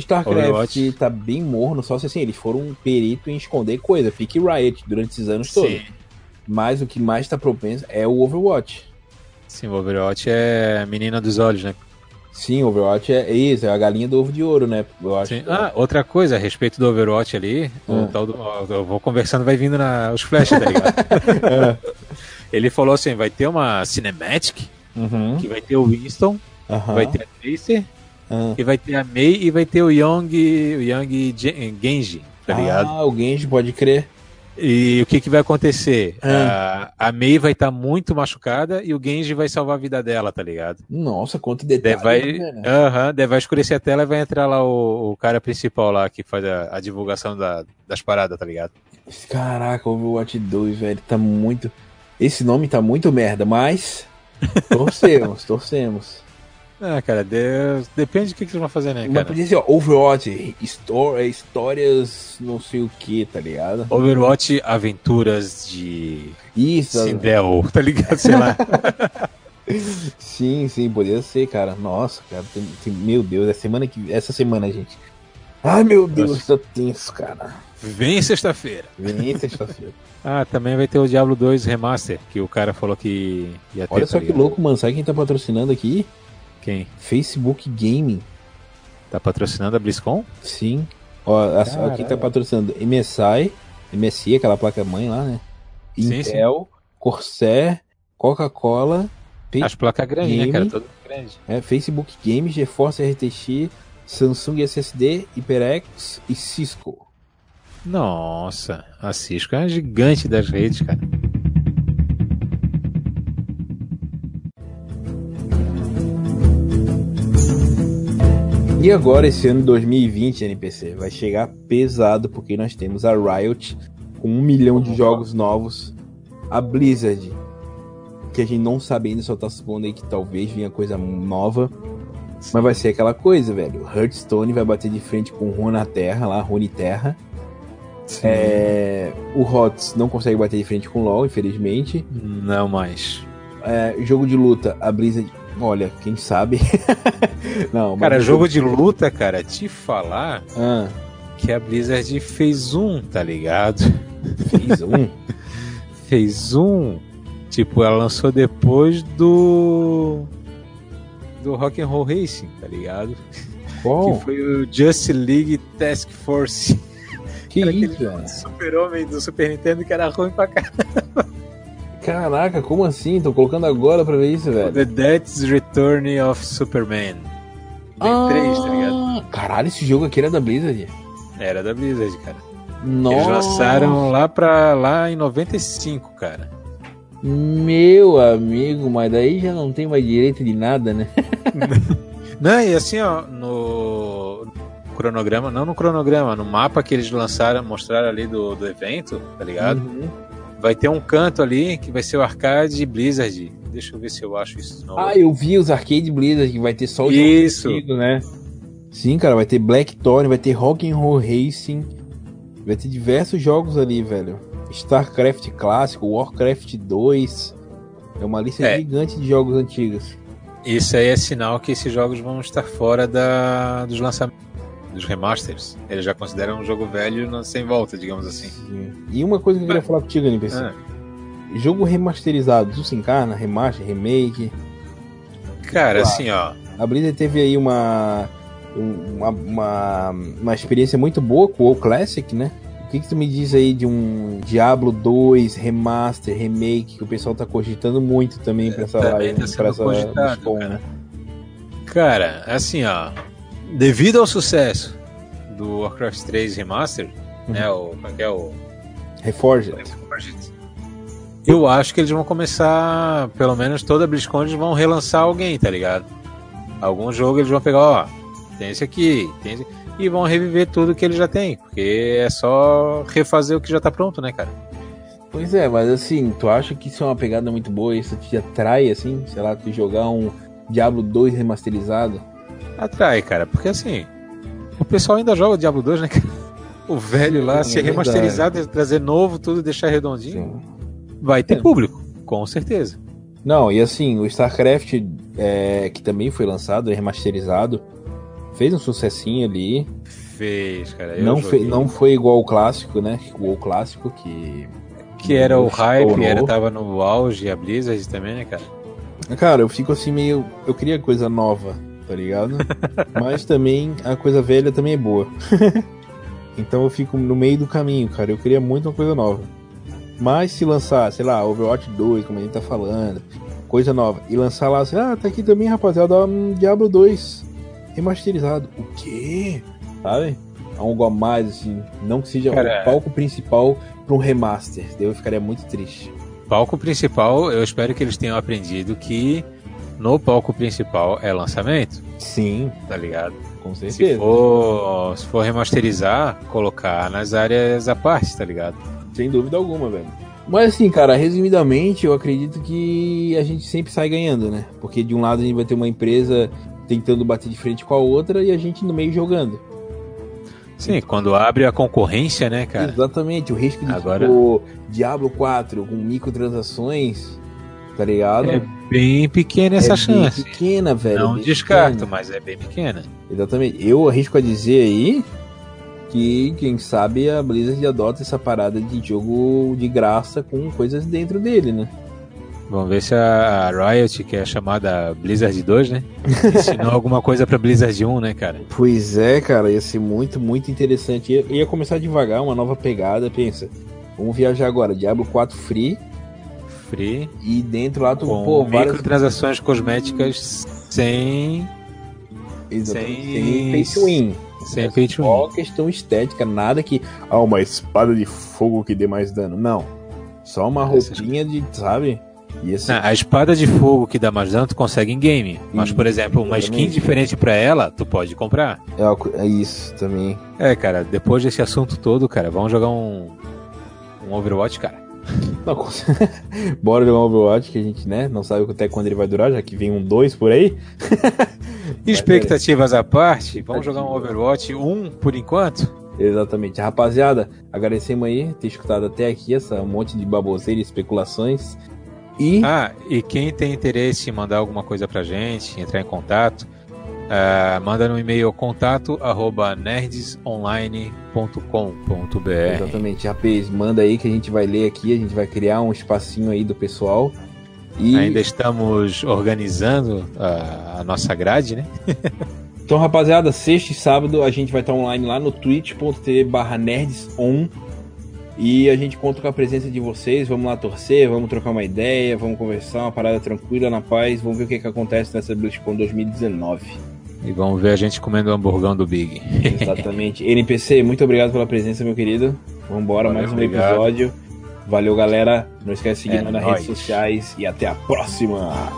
StarCraft tá bem morno, só se assim, eles foram um perito em esconder coisa, fique Riot durante esses anos Sim. todos. Mas o que mais tá propenso é o Overwatch. Sim, o Overwatch é menina dos olhos, né? Sim, Overwatch é isso, é a galinha do ovo de ouro, né? Eu acho. Sim. Ah, outra coisa a respeito do Overwatch ali, hum. do, eu vou conversando, vai vindo na, os flashes, tá ligado? [LAUGHS] é. Ele falou assim: vai ter uma cinematic, uhum. que vai ter o Winston, uhum. vai ter a Tracer, uhum. e vai ter a Mei e vai ter o Young, o Young Genji, tá ligado? Ah, o Genji, pode crer. E o que, que vai acontecer? Ah. A, a Mei vai estar tá muito machucada e o Genji vai salvar a vida dela, tá ligado? Nossa, quanto detalhe. Vai, né? uh -huh, vai escurecer a tela e vai entrar lá o, o cara principal lá que faz a, a divulgação da, das paradas, tá ligado? Caraca, Overwatch 2, velho, tá muito. Esse nome tá muito merda, mas. [LAUGHS] Torcemos, torcemos. Ah, cara, Deus, depende do que, que eles vão fazer, né, cara? Mas podia ser, ó, Overwatch, história, histórias não sei o que, tá ligado? Overwatch Aventuras de... Isso. Sindel, [LAUGHS] tá ligado? Sei lá. [LAUGHS] sim, sim, podia ser, cara. Nossa, cara, tem, tem, meu Deus, é semana que... Essa semana, gente. Ai, meu Deus, Nossa. tô tenso, cara. Vem sexta-feira. Vem sexta-feira. [LAUGHS] ah, também vai ter o Diablo 2 Remaster, que o cara falou que ia ter. Olha só tá que louco, mano. Sabe quem tá patrocinando aqui? Quem? Facebook Gaming. Tá patrocinando a BlizzCon? Sim. Ó, a, quem tá patrocinando MSI, MSI, aquela placa-mãe lá, né? Sim, Intel, sim. Corsair, Coca-Cola. As placas grandes, né, cara? Todo grande. É, Facebook Games, GeForce RTX, Samsung SSD, HyperX e Cisco. Nossa, a Cisco é uma gigante das redes, cara. E agora, esse ano 2020, NPC, vai chegar pesado porque nós temos a Riot com um milhão de jogos novos, a Blizzard, que a gente não sabe ainda, só tá supondo aí que talvez venha coisa nova. Mas vai ser aquela coisa, velho. Hearthstone vai bater de frente com o na Terra, lá, Rune Terra. É, o HOTS não consegue bater de frente com o LoL, infelizmente. Não mais. É, jogo de luta, a Blizzard Olha, quem sabe. [LAUGHS] não, cara, jogo de luta, cara, te falar ah. que a Blizzard fez um, tá ligado? Fez um? [LAUGHS] fez um. Tipo, ela lançou depois do. Do Rock and Roll Racing, tá ligado? Qual? Que foi o Just League Task Force. Que isso, cara? Super-Homem do Super Nintendo que era ruim pra caramba. Caraca, como assim? Tô colocando agora pra ver isso, velho. The Death's Return of Superman. Ah, 3, tá ligado? Caralho, esse jogo aqui era da Blizzard. Era da Blizzard, cara. Nossa. Eles lançaram lá, pra, lá em 95, cara. Meu amigo, mas daí já não tem mais direito de nada, né? [LAUGHS] não, e assim, ó, no cronograma, não no cronograma, no mapa que eles lançaram, mostraram ali do, do evento, tá ligado? Uhum vai ter um canto ali que vai ser o arcade Blizzard. Deixa eu ver se eu acho isso. Não. Ah, eu vi os arcade Blizzard que vai ter só o isso. né? Sim, cara, vai ter Blackthorn, vai ter Rock and Roll Racing, vai ter diversos jogos ali, velho. StarCraft clássico, Warcraft 2. É uma lista é. gigante de jogos antigos. Isso aí é sinal que esses jogos vão estar fora da, dos lançamentos dos remasters, eles já consideram um jogo velho sem volta, digamos assim. Sim. E uma coisa que eu queria falar contigo, NPC. Ah. Jogo remasterizado, tu se encarna? Remaster, remake? Cara, assim, ó. A Blizzard teve aí uma, uma, uma, uma experiência muito boa com o WoW Classic, né? O que, que tu me diz aí de um Diablo 2 remaster, remake, que o pessoal tá cogitando muito também pra essa Também live, tá pra essa cogitado, BlizzCon, cara. né? Cara, assim, ó. Devido ao sucesso do Warcraft 3 Remaster, né? O, como é que é o. Reforged. Eu acho que eles vão começar, pelo menos toda a BlizzCon, eles vão relançar alguém, tá ligado? Algum jogo eles vão pegar, ó, tem esse aqui, tem esse... e vão reviver tudo que eles já têm, porque é só refazer o que já tá pronto, né, cara? Pois é, mas assim, tu acha que isso é uma pegada muito boa? Isso te atrai, assim? Sei lá, tu jogar um Diablo 2 remasterizado? Atrai, cara, porque assim, o pessoal ainda joga o Diablo 2, né? O velho lá, É se remasterizado, trazer novo, tudo, deixar redondinho, Sim. vai ter É. público, com certeza. Não, e assim, o StarCraft, é, que também foi lançado, remasterizado, fez um sucessinho ali. Fez, cara. Não, joguei. fe- não foi igual o clássico, né? O clássico, que. Que era o hype, era, tava no auge, a Blizzard também, né, cara? Cara, eu fico assim meio. Eu queria coisa nova, tá ligado? Mas também a coisa velha também é boa. [LAUGHS] então eu fico no meio do caminho, cara. Eu queria muito uma coisa nova. Mas se lançar, sei lá, Overwatch 2, como a gente tá falando, coisa nova, e lançar lá, assim, ah, tá aqui também, rapaziada, um Diablo 2 remasterizado. O quê? Sabe? Algo a mais, assim. Não que seja Cara, o palco principal pra um remaster. Eu ficaria muito triste. Palco principal, eu espero que eles tenham aprendido que no palco principal é lançamento, Sim, tá ligado? com Se certeza. for, se for remasterizar, colocar nas áreas à parte, tá ligado? Sem dúvida alguma, velho. Mas assim, cara, resumidamente, eu acredito que a gente sempre sai ganhando, né? Porque de um lado a gente vai ter uma empresa tentando bater de frente com a outra e a gente no meio jogando. Sim, quando abre a concorrência, né, cara? Exatamente, o risco de Agora- tipo, Diablo 4 com microtransações, tá ligado? É bem pequena essa É bem chance. pequena, velho. Não bem descarto, pequena. mas é bem pequena. Exatamente. Eu arrisco a dizer aí que, quem sabe, a Blizzard adota essa parada de jogo de graça com coisas dentro dele, né? Vamos ver se a Riot, que é chamada Blizzard 2, né? [LAUGHS] Ensinou alguma coisa pra Blizzard 1, né, cara? Pois é, cara, ia ser muito, muito interessante. Ia, ia começar devagar, uma nova pegada, pensa. Vamos viajar agora, Diablo 4 Free, E dentro lá tu, com pô, várias... microtransações cosméticas sem, Exatamente, sem- pay to win. sem É pay to Só win. questão estética, nada que... Ah, uma espada de fogo que dê mais dano. Não. Só uma roupinha de, sabe? Ser... Não, a espada de fogo que dá mais dano tu consegue em game. Mas, por exemplo, uma skin diferente pra ela, tu pode comprar. É, é isso também. É, cara, depois desse assunto todo, cara, vamos jogar um, um Overwatch, cara. Não, [LAUGHS] Bora jogar um Overwatch que a gente, né, não sabe até quando ele vai durar, já que vem um 2 por aí. [LAUGHS] Expectativas à parte, vamos jogar um Overwatch 1 por enquanto? Exatamente. Rapaziada, agradecemos aí ter escutado até aqui essa um monte de baboseira e especulações. E Ah, e quem tem interesse em mandar alguma coisa pra gente, entrar em contato, ah, manda no e-mail contato arroba nerdsonline.com.br. exatamente, rapaz, manda aí que a gente vai ler aqui, a gente vai criar um espacinho aí do pessoal. E Ainda estamos organizando a, a nossa grade, né? [LAUGHS] então, rapaziada, sexta e sábado a gente vai estar online lá no twitch.tv/nerdson. E a gente conta com a presença de vocês. Vamos lá torcer, vamos trocar uma ideia, vamos conversar, uma parada tranquila, na paz. Vamos ver o que, que acontece nessa BlizzCon 2019. E vamos ver a gente comendo o hamburgão do Big. Exatamente. NPC, muito obrigado pela presença, meu querido. Vambora, Valeu, mais um obrigado. episódio. Valeu, galera. Não esquece de seguir É nós nas redes sociais e até a próxima.